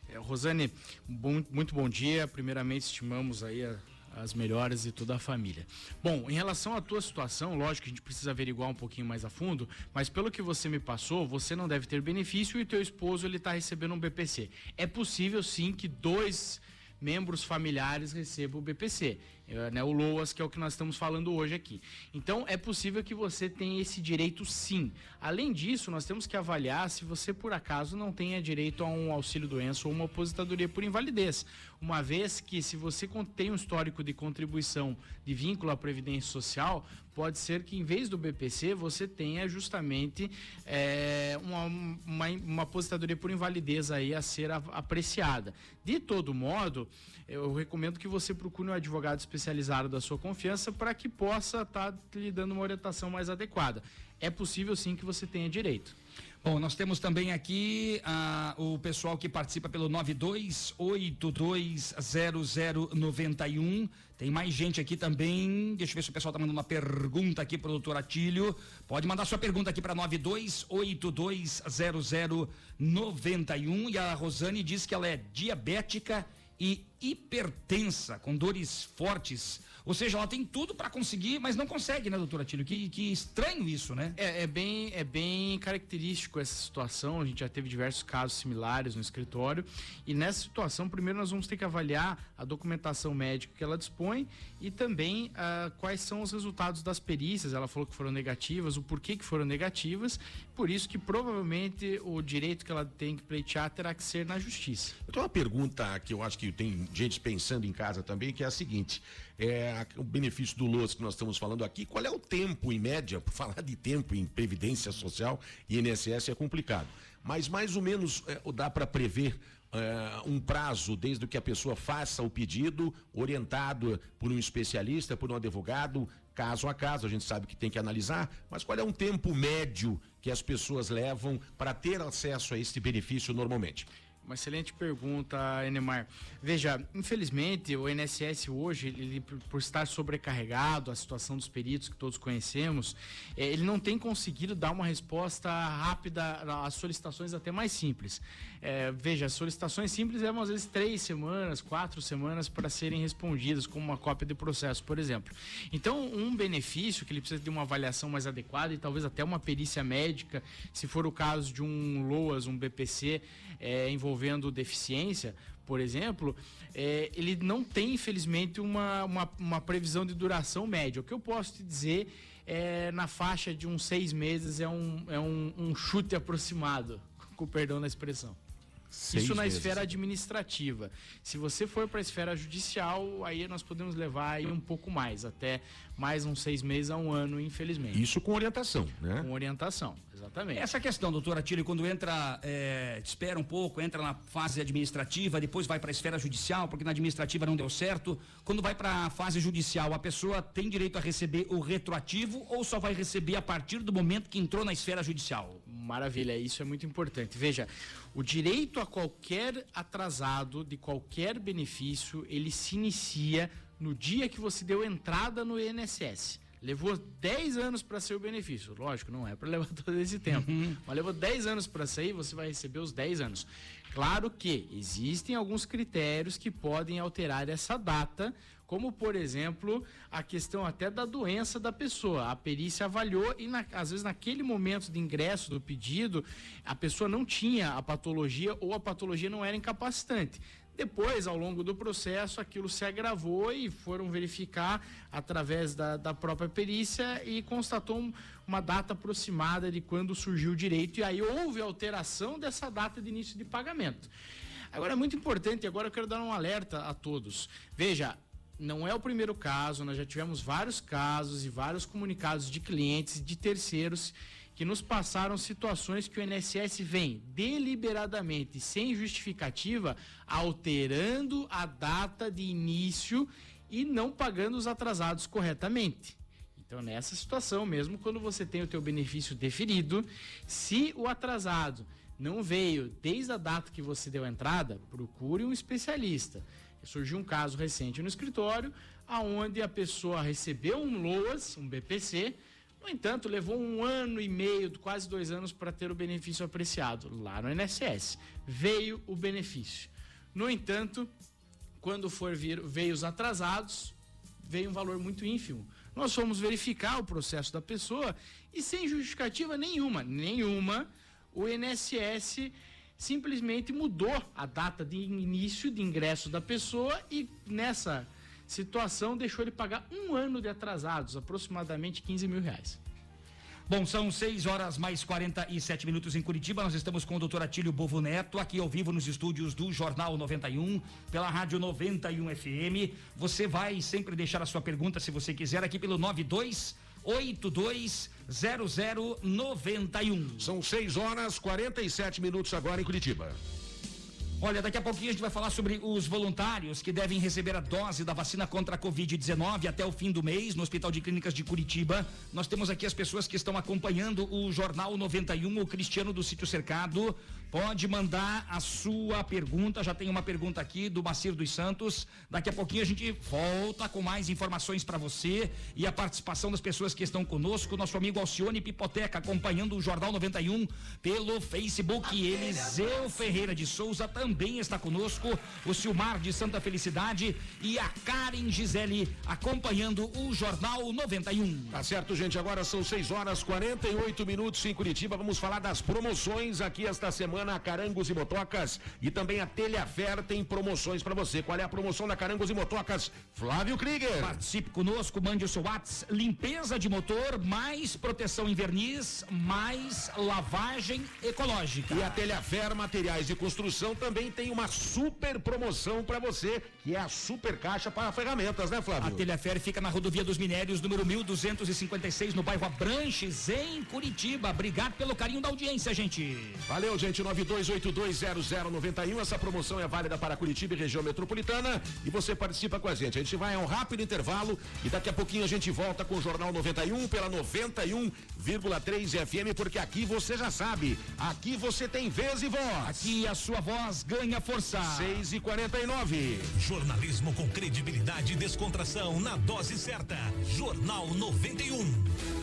É, Rosane, bom- muito bom dia. Primeiramente, estimamos aí a- as melhoras e toda a família. Bom, em relação à tua situação, lógico que a gente precisa averiguar um pouquinho mais a fundo, mas pelo que você me passou, você não deve ter benefício e teu esposo ele está recebendo um BPC. É possível sim que dois membros familiares recebam o BPC, né, o LOAS, que é o que nós estamos falando hoje aqui. Então, é possível que você tenha esse direito sim. Além disso, nós temos que avaliar se você, por acaso, não tenha direito a um auxílio-doença ou uma aposentadoria por invalidez. Uma vez que, se você tem um histórico de contribuição de vínculo à Previdência Social, pode ser que, em vez do BPC, você tenha justamente eh, uma, uma, uma aposentadoria por invalidez aí a ser apreciada. De todo modo, eu recomendo que você procure um advogado especializado da sua confiança para que possa estar lhe dando uma orientação mais adequada. É possível sim que você tenha direito. Bom, nós temos também aqui ah, o pessoal que participa pelo 92820091. Tem mais gente aqui também. Deixa eu ver se o pessoal tá mandando uma pergunta aqui pro doutor Atílio. Pode mandar sua pergunta aqui para 92820091. E a Rosane diz que ela é diabética e hipertensa, com dores fortes. Ou seja, ela tem tudo para conseguir, mas não consegue, né, doutor Atílio? Que, que estranho isso, né? É, é bem, é bem característico essa situação. A gente já teve diversos casos similares no escritório. E nessa situação, primeiro nós vamos ter que avaliar a documentação médica que ela dispõe e também ah, quais são os resultados das perícias. Ela falou que foram negativas, o porquê que foram negativas. Por isso que provavelmente o direito que ela tem que pleitear terá que ser na justiça. Eu tenho uma pergunta que eu acho que tem gente pensando em casa também, que é a seguinte: é, o benefício do LOAS que nós estamos falando aqui, qual é o tempo, em média, por falar de tempo em Previdência Social e INSS é complicado. Mas mais ou menos é, dá para prever é, um prazo desde que a pessoa faça o pedido, orientado por um especialista, por um advogado, caso a caso, a gente sabe que tem que analisar, mas qual é um tempo médio que as pessoas levam para ter acesso a este benefício normalmente? Uma excelente pergunta, Enemar. Veja, infelizmente, o INSS hoje, ele, por estar sobrecarregado, a situação dos peritos que todos conhecemos, eh, ele não tem conseguido dar uma resposta rápida às solicitações até mais simples. Eh, veja, solicitações simples levam às vezes três semanas, quatro semanas para serem respondidas, como uma cópia de processo, por exemplo. Então, um benefício que ele precisa de uma avaliação mais adequada e talvez até uma perícia médica, se for o caso de um LOAS, um BPC, eh, envolvendo deficiência, por exemplo, eh, ele não tem, infelizmente, uma, uma, uma previsão de duração média. O que eu posso te dizer é na faixa de uns seis meses, é um, é um, um chute aproximado, com o perdão da expressão. Seis Isso na meses. esfera administrativa. Se você for para a esfera judicial, aí nós podemos levar aí um pouco mais, até mais uns seis meses a um ano, infelizmente. Isso com orientação, né? Com orientação, exatamente. Essa questão, doutor Atílio, quando entra, é, espera um pouco, entra na fase administrativa, depois vai para a esfera judicial, porque na administrativa não deu certo. Quando vai para a fase judicial, a pessoa tem direito a receber o retroativo ou só vai receber a partir do momento que entrou na esfera judicial? Maravilha, isso é muito importante. Veja, o direito a qualquer atrasado de qualquer benefício, ele se inicia no dia que você deu entrada no INSS. Levou 10 anos para ser o benefício. Lógico, não é para levar todo esse tempo. Mas levou 10 anos para sair, você vai receber os 10 anos. Claro que existem alguns critérios que podem alterar essa data, como por exemplo a questão até da doença da pessoa. A perícia avaliou e na- às vezes naquele momento de ingresso do pedido a pessoa não tinha a patologia ou a patologia não era incapacitante. Depois, ao longo do processo, aquilo se agravou e foram verificar através da, da própria perícia e constatou um- uma data aproximada de quando surgiu o direito. E aí houve alteração dessa data de início de pagamento. Agora é muito importante, agora eu quero dar um alerta a todos. Veja, não é o primeiro caso, nós já tivemos vários casos e vários comunicados de clientes de terceiros que nos passaram situações que o INSS vem deliberadamente, sem justificativa, alterando a data de início e não pagando os atrasados corretamente. Então, nessa situação, mesmo quando você tem o teu benefício deferido, se o atrasado não veio desde a data que você deu a entrada, procure um especialista. Surgiu um caso recente no escritório, aonde a pessoa recebeu um LOAS, um BPC, no entanto, levou um ano e meio, quase dois anos, para ter o benefício apreciado lá no INSS. Veio o benefício. No entanto, quando for vir, veio os atrasados, veio um valor muito ínfimo. Nós fomos verificar o processo da pessoa e sem justificativa nenhuma, nenhuma, o INSS simplesmente mudou a data de início de ingresso da pessoa e nessa situação deixou ele pagar um ano de atrasados, aproximadamente 15 mil reais. Bom, são 6 horas mais 47 minutos em Curitiba. Nós estamos com o doutor Atílio Bovo Neto, aqui ao vivo nos estúdios do Jornal 91, pela Rádio 91 FM. Você vai sempre deixar a sua pergunta, se você quiser, aqui pelo 92 820091. São 6 horas 47 minutos agora em Curitiba. Olha, daqui a pouquinho a gente vai falar sobre os voluntários que devem receber a dose da vacina contra a Covid-19 até o fim do mês no Hospital de Clínicas de Curitiba. Nós temos aqui as pessoas que estão acompanhando o Jornal 91, o Cristiano do Sítio Cercado. Pode mandar a sua pergunta. Já tem uma pergunta aqui do Macir dos Santos. Daqui a pouquinho a gente volta com mais informações para você e a participação das pessoas que estão conosco. Nosso amigo Alcione Pipoteca acompanhando o Jornal 91 pelo Facebook. Eliseu Ferreira de Souza também está conosco. O Silmar de Santa Felicidade e a Karen Gisele acompanhando o Jornal 91. Tá certo, gente. Agora são 6 horas 48 minutos em Curitiba. Vamos falar das promoções aqui esta semana semana a Carangos e Motocas e também a Telhafer tem promoções para você. Qual é a promoção da Carangos e Motocas? Flávio Krieger. Participe conosco, mande o seu WhatsApp. Limpeza de motor, mais proteção em verniz, mais lavagem ecológica. E a Telhafer Materiais de Construção também tem uma super promoção para você, que é a super caixa para ferramentas, né, Flávio? A Telhafer fica na rodovia dos Minérios, número 1256, no bairro Abranches, em Curitiba. Obrigado pelo carinho da audiência, gente. Valeu, gente. 92820091. Essa promoção é válida para Curitiba e região metropolitana. E você participa com a gente. A gente vai a um rápido intervalo e daqui a pouquinho a gente volta com o Jornal 91 pela 91,3 FM, porque aqui você já sabe. Aqui você tem vez e voz. Aqui a sua voz ganha força. 6 e 49 Jornalismo com credibilidade e descontração na dose certa. Jornal 91.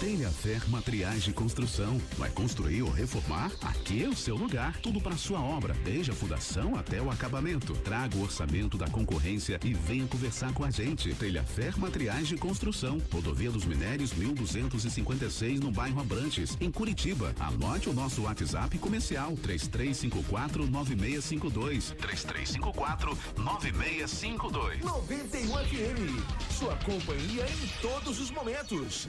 Telhafer Materiais de Construção. Vai construir ou reformar? Aqui é o seu lugar. Tudo para sua obra, desde a fundação até o acabamento. Traga o orçamento da concorrência e venha conversar com a gente. Telhafer Materiais de Construção. Rodovia dos Minérios 1256 no bairro Abrantes, em Curitiba. Anote o nosso WhatsApp comercial 3354 9652. 3354 9652. 91 FM. Sua companhia em todos os momentos.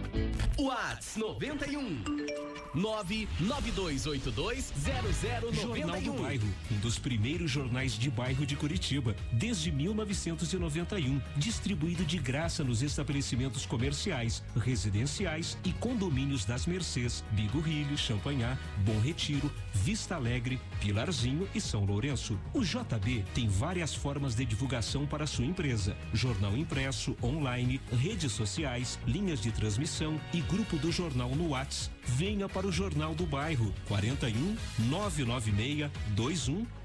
Whats 91 992820091. Jornal do Bairro, um dos primeiros jornais de bairro de Curitiba, desde 1991, distribuído de graça nos estabelecimentos comerciais, residenciais e condomínios das Mercês, Bigorrilho, Champanhar, Bom Retiro, Vista Alegre, Pilarzinho e São Lourenço. O JB tem várias formas de divulgação para sua empresa: jornal impresso, online, redes sociais, linhas de transmissão e grupo do jornal no WhatsApp. Venha para o Jornal do Bairro 41 996 21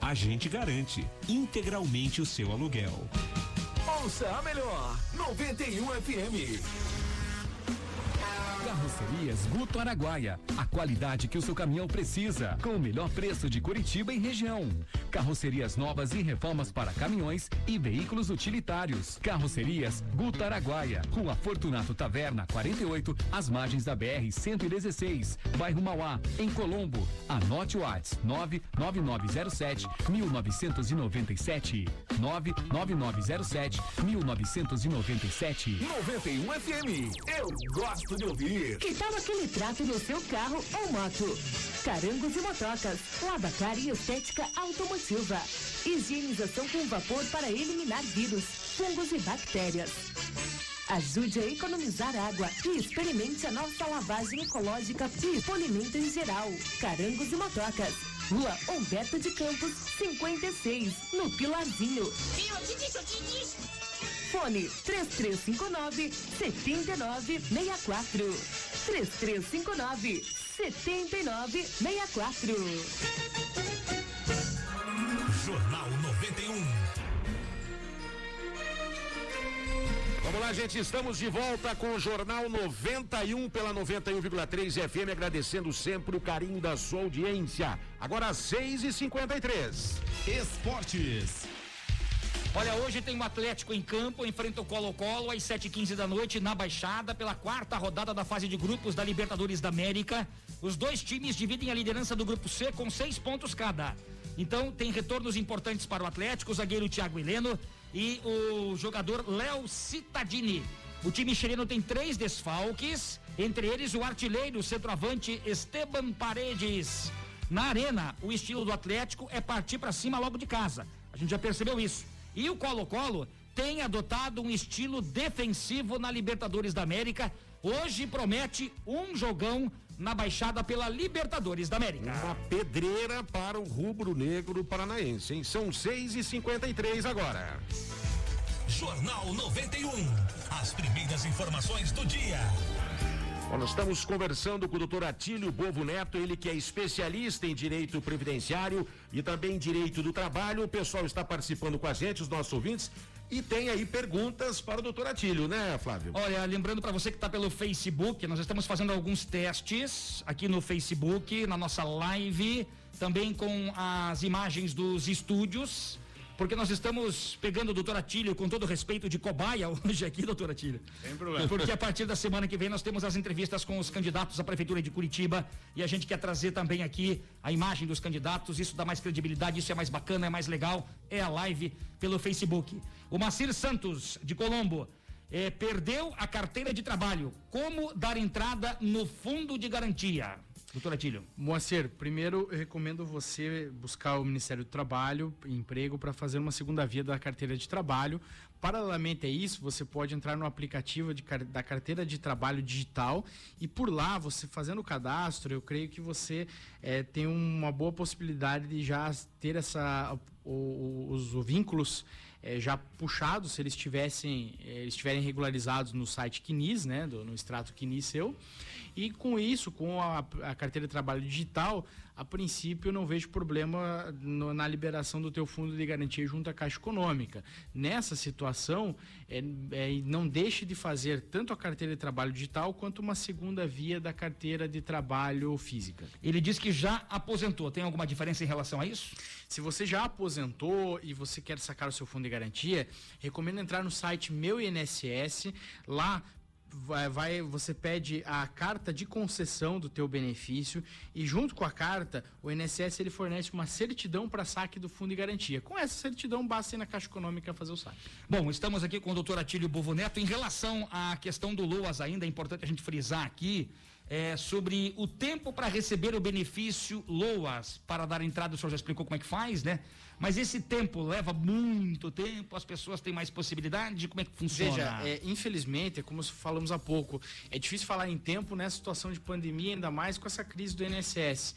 A gente garante integralmente o seu aluguel. Ouça a melhor 91 FM. Carrocerias Guto Araguaia. A qualidade que o seu caminhão precisa. Com o melhor preço de Curitiba e região. Carrocerias novas e reformas para caminhões e veículos utilitários. Carrocerias Guto Araguaia. Rua Fortunato Taverna, 48, às margens da BR 116, bairro Mauá, em Colombo. Anote o WhatsApp 99907 1997. 99907 1997. 91 FM. Eu gosto de ouvir. Que tal aquele trato no seu carro ou moto? Carangos e motocas, lavacar e estética automotiva. Higienização com vapor para eliminar vírus, fungos e bactérias. Ajude a economizar água e experimente a nossa lavagem ecológica e polimento em geral. Carangos e motocas. Rua Humberto de Campos, 56, no Pilarzinho. Viu? Eu te disse, eu te disse. Fone 3359 7964. 3359 7964. Jornal 91. Vamos lá, gente, estamos de volta com o Jornal 91 pela 91,3 FM, agradecendo sempre o carinho da sua audiência. Agora às 6h53. Esportes. Olha, hoje tem o Atlético em campo, enfrenta o Colo-Colo às 7h15 da noite na Baixada, pela quarta rodada da fase de grupos da Libertadores da América. Os dois times dividem a liderança do grupo C com seis pontos cada. Então, tem retornos importantes para o Atlético, o zagueiro Thiago Heleno e o jogador Léo Cittadini. O time chileno tem três desfalques, entre eles o artilheiro, centroavante Esteban Paredes. Na arena, o estilo do Atlético é partir para cima logo de casa. A gente já percebeu isso. E o Colo-Colo tem adotado um estilo defensivo na Libertadores da América. Hoje promete um jogão na baixada pela Libertadores da América. Uma pedreira para o rubro-negro paranaense, hein? São 6 e 53 agora. Jornal 91. As primeiras informações do dia. Bom, nós estamos conversando com o doutor Atílio Bovo Neto, ele que é especialista em direito previdenciário e também direito do trabalho. O pessoal está participando com a gente, os nossos ouvintes, e tem aí perguntas para o doutor Atílio, né, Flávio? Olha, lembrando para você que está pelo Facebook, nós estamos fazendo alguns testes aqui no Facebook, na nossa live, também com as imagens dos estúdios. Porque nós estamos pegando o doutor Atílio com todo respeito de cobaia hoje aqui, doutor Atílio. Sem problema. Porque a partir da semana que vem nós temos as entrevistas com os candidatos à Prefeitura de Curitiba e a gente quer trazer também aqui a imagem dos candidatos. Isso dá mais credibilidade, isso é mais bacana, é mais legal. É a live pelo Facebook. O Macir Santos, de Colombo. eh, perdeu a carteira de trabalho. Como dar entrada no fundo de garantia? Doutor Atílio. Moacir, primeiro eu recomendo você buscar o Ministério do Trabalho, emprego, para fazer uma segunda via da carteira de trabalho. Paralelamente a isso, você pode entrar no aplicativo de da carteira de trabalho digital e por lá, você fazendo o cadastro, eu creio que você eh, tem uma boa possibilidade de já ter essa, os vínculos eh, já puxados, se eles tivessem, eles estiverem regularizados no site Quinis, né, do- no extrato Quinis seu. E com isso, com a, a carteira de trabalho digital, a princípio eu não vejo problema no- na liberação do teu fundo de garantia junto à Caixa Econômica. Nessa situação, é, é, não deixe de fazer tanto a carteira de trabalho digital quanto uma segunda via da carteira de trabalho física. Ele diz que já aposentou. Tem alguma diferença em relação a isso? Se você já aposentou e você quer sacar o seu fundo de garantia, recomendo entrar no site Meu INSS. Lá vai, você pede a carta de concessão do teu benefício e junto com a carta, o INSS ele fornece uma certidão para saque do fundo de garantia. Com essa certidão basta ir na Caixa Econômica fazer o saque. Bom, estamos aqui com o doutor Atílio Bovo Neto. Em relação à questão do LOAS ainda, é importante a gente frisar aqui é, sobre o tempo para receber o benefício LOAS. Para dar entrada, o senhor já explicou como é que faz, né? Mas esse tempo leva muito tempo, as pessoas têm mais possibilidade, como é que funciona? Veja, é, infelizmente, é como falamos há pouco, é difícil falar em tempo nessa situação de pandemia, ainda mais com essa crise do INSS.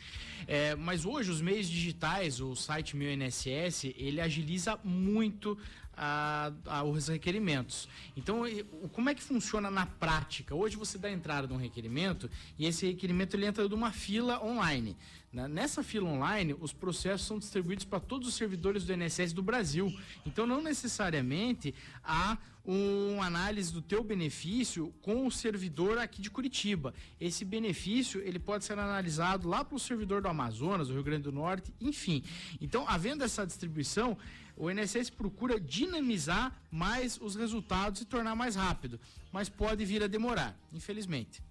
É, mas hoje os meios digitais, o site Meu INSS, ele agiliza muito a- a- os requerimentos. Então, como é que funciona na prática? Hoje você dá entrada num requerimento e esse requerimento ele entra numa fila online. Nessa fila online, os processos são distribuídos para todos os servidores do INSS do Brasil. Então, não necessariamente há uma análise do teu benefício com o servidor aqui de Curitiba. Esse benefício ele pode ser analisado lá para o servidor do Amazonas, do Rio Grande do Norte, enfim. Então, havendo essa distribuição, o INSS procura dinamizar mais os resultados e tornar mais rápido, mas pode vir a demorar, infelizmente.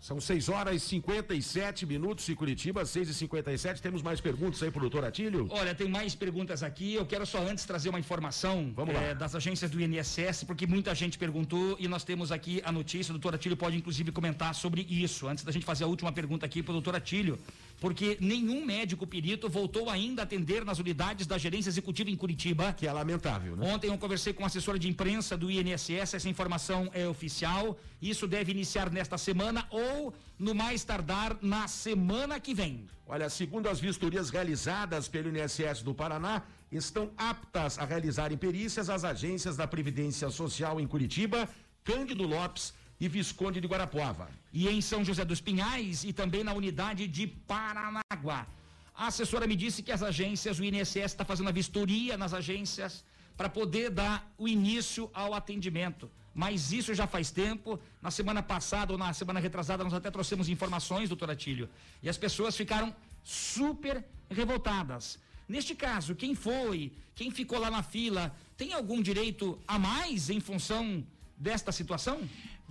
São 6 horas e 57 minutos em Curitiba, 6 e 57 Temos mais perguntas aí pro doutor Atílio? Olha, tem mais perguntas aqui. Eu quero só antes trazer uma informação Vamos lá. eh, das agências do INSS, porque muita gente perguntou e nós temos aqui a notícia. O doutor Atílio pode inclusive comentar sobre isso, antes da gente fazer a última pergunta aqui para o doutor Atílio. Porque nenhum médico perito voltou ainda a atender nas unidades da gerência executiva em Curitiba. Que é lamentável, né? Ontem eu conversei com a assessora de imprensa do INSS, essa informação é oficial. Isso deve iniciar nesta semana ou, no mais tardar, na semana que vem. Olha, segundo as vistorias realizadas pelo INSS do Paraná, estão aptas a realizarem perícias as agências da Previdência Social em Curitiba, Cândido Lopes e Visconde de Guarapuava. E em São José dos Pinhais e também na unidade de Paranaguá. A assessora me disse que as agências, o INSS está fazendo a vistoria nas agências para poder dar o início ao atendimento. Mas isso já faz tempo. Na semana passada ou na semana retrasada, nós até trouxemos informações, doutor Atílio. E as pessoas ficaram super revoltadas. Neste caso, quem foi, quem ficou lá na fila, tem algum direito a mais em função desta situação?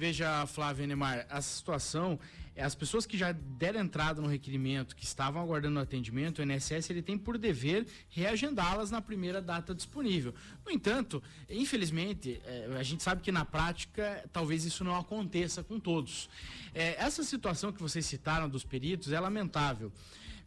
Veja, Flávio Enemar, a situação é as pessoas que já deram entrada no requerimento, que estavam aguardando o atendimento, o INSS ele tem por dever reagendá-las na primeira data disponível. No entanto, infelizmente, eh, a gente sabe que na prática talvez isso não aconteça com todos. Eh, essa situação que vocês citaram dos peritos é lamentável.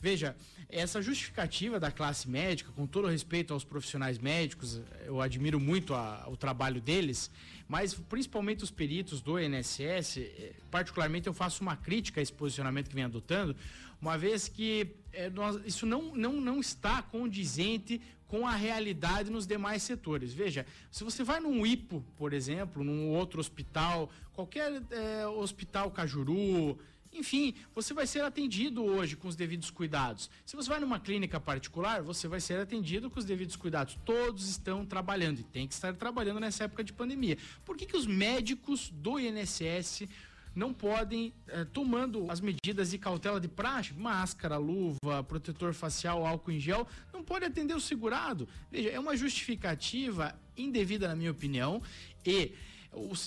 Veja, essa justificativa da classe médica, com todo respeito aos profissionais médicos, eu admiro muito a- o trabalho deles, mas principalmente os peritos do INSS, eh, particularmente eu faço uma crítica a esse posicionamento que vem adotando, uma vez que eh, nós- isso não, não, não está condizente com a realidade nos demais setores. Veja, se você vai num IPO, por exemplo, num outro hospital, qualquer eh, hospital Cajuru, enfim, você vai ser atendido hoje com os devidos cuidados. Se você vai numa clínica particular, você vai ser atendido com os devidos cuidados. Todos estão trabalhando e tem que estar trabalhando nessa época de pandemia. Por que, que os médicos do INSS não podem, eh, tomando as medidas de cautela de praxe, máscara, luva, protetor facial, álcool em gel, não pode atender o segurado? Veja, é uma justificativa indevida, na minha opinião, e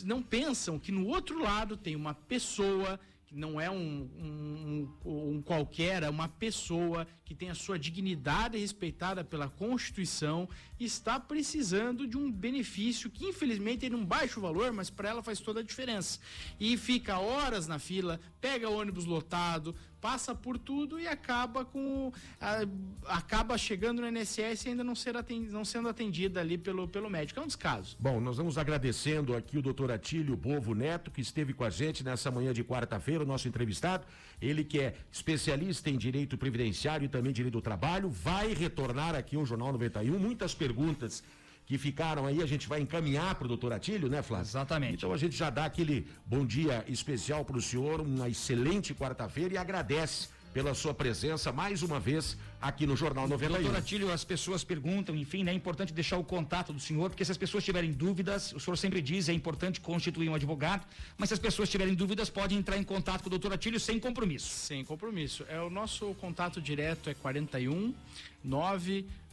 não pensam que no outro lado tem uma pessoa não é um, um, um- qualquer, é uma pessoa que tem a sua dignidade respeitada pela Constituição está precisando de um benefício que infelizmente tem um baixo valor, mas para ela faz toda a diferença. E fica horas na fila, pega ônibus lotado, passa por tudo e acaba com a- acaba chegando no INSS e ainda não, ser não sendo atendida ali pelo, pelo médico. É um descaso. Bom, nós vamos agradecendo aqui o doutor Atílio Bovo Neto, que esteve com a gente nessa manhã de quarta-feira, o nosso entrevistado. Ele que é especialista em direito previdenciário e também direito do trabalho, vai retornar aqui ao Jornal 91. Muitas perguntas que ficaram aí, a gente vai encaminhar para o doutor Atílio, né, Flávio? Exatamente. Então a gente já dá aquele bom dia especial para o senhor, uma excelente quarta-feira e agradece pela sua presença mais uma vez aqui no Jornal 91. Doutor Atílio, as pessoas perguntam, enfim, né, é importante deixar o contato do senhor, porque se as pessoas tiverem dúvidas, o senhor sempre diz, é importante constituir um advogado, mas se as pessoas tiverem dúvidas, podem entrar em contato com o doutor Atílio sem compromisso. Sem compromisso. É o nosso contato direto é 41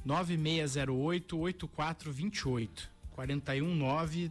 99608 8428. 41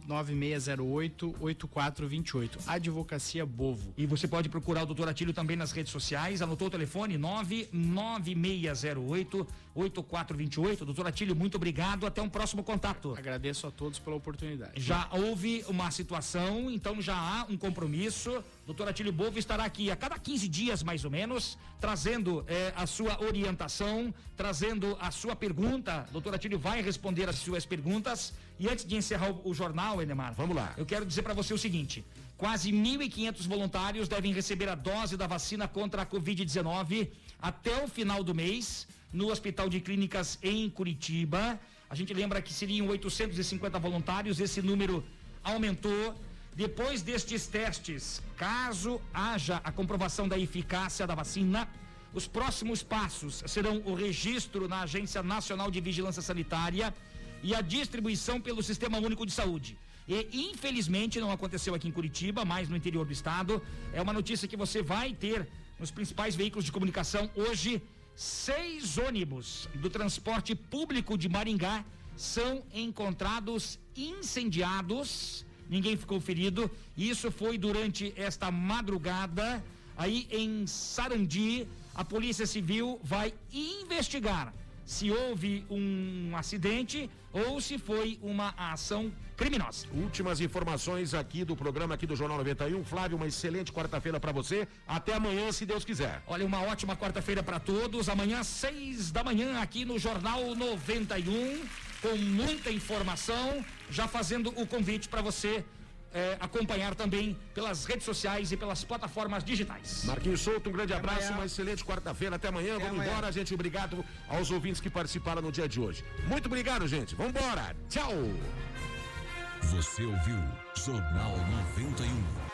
9608 8428. Advocacia Bovo. E você pode procurar o doutor Atílio também nas redes sociais. Anotou o telefone? 99608 8428. Doutor Atílio, muito obrigado. Até um próximo contato. Agradeço a todos pela oportunidade. Já houve uma situação, então já há um compromisso. Doutor Atílio Bovo estará aqui a cada 15 dias, mais ou menos, trazendo eh, a sua orientação, trazendo a sua pergunta. Doutor Atílio vai responder as suas perguntas. E antes de encerrar o, o jornal, Enemar, vamos lá. Eu quero dizer para você o seguinte: quase 1.500 voluntários devem receber a dose da vacina contra a Covid-19 até o final do mês no Hospital de Clínicas em Curitiba. A gente lembra que seriam 850 voluntários, esse número aumentou. Depois destes testes, caso haja a comprovação da eficácia da vacina, os próximos passos serão o registro na Agência Nacional de Vigilância Sanitária e a distribuição pelo Sistema Único de Saúde. E infelizmente não aconteceu aqui em Curitiba, mas no interior do estado. É uma notícia que você vai ter nos principais veículos de comunicação hoje. Seis ônibus do transporte público de Maringá são encontrados incendiados. Ninguém ficou ferido. Isso foi durante esta madrugada aí em Sarandi. A Polícia Civil vai investigar se houve um acidente ou se foi uma ação criminosa. Últimas informações aqui do programa aqui do Jornal 91. Flávio, uma excelente quarta-feira para você. Até amanhã, se Deus quiser. Olha, uma ótima quarta-feira para todos. Amanhã, seis da manhã, aqui no Jornal 91, com muita informação. Já fazendo o convite para você eh, acompanhar também pelas redes sociais e pelas plataformas digitais. Marquinhos Souto, um grande Até abraço, amanhã. uma excelente quarta-feira. Até amanhã. Vamos amanhã. embora, gente. Obrigado aos ouvintes que participaram no dia de hoje. Muito obrigado, gente. Vamos embora. Tchau. Você ouviu Jornal 91.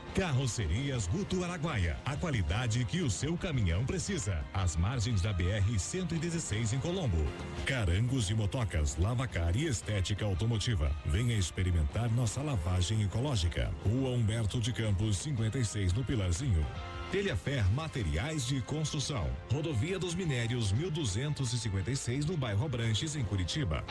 Carrocerias Guto Araguaia. A qualidade que o seu caminhão precisa. Às margens da BR-116 em Colombo. Carangos e motocas, lavacar e estética automotiva. Venha experimentar nossa lavagem ecológica. Rua Humberto de Campos, 56 no Pilarzinho. Telhafer Materiais de Construção. Rodovia dos Minérios 1256 no bairro Abranches, em Curitiba.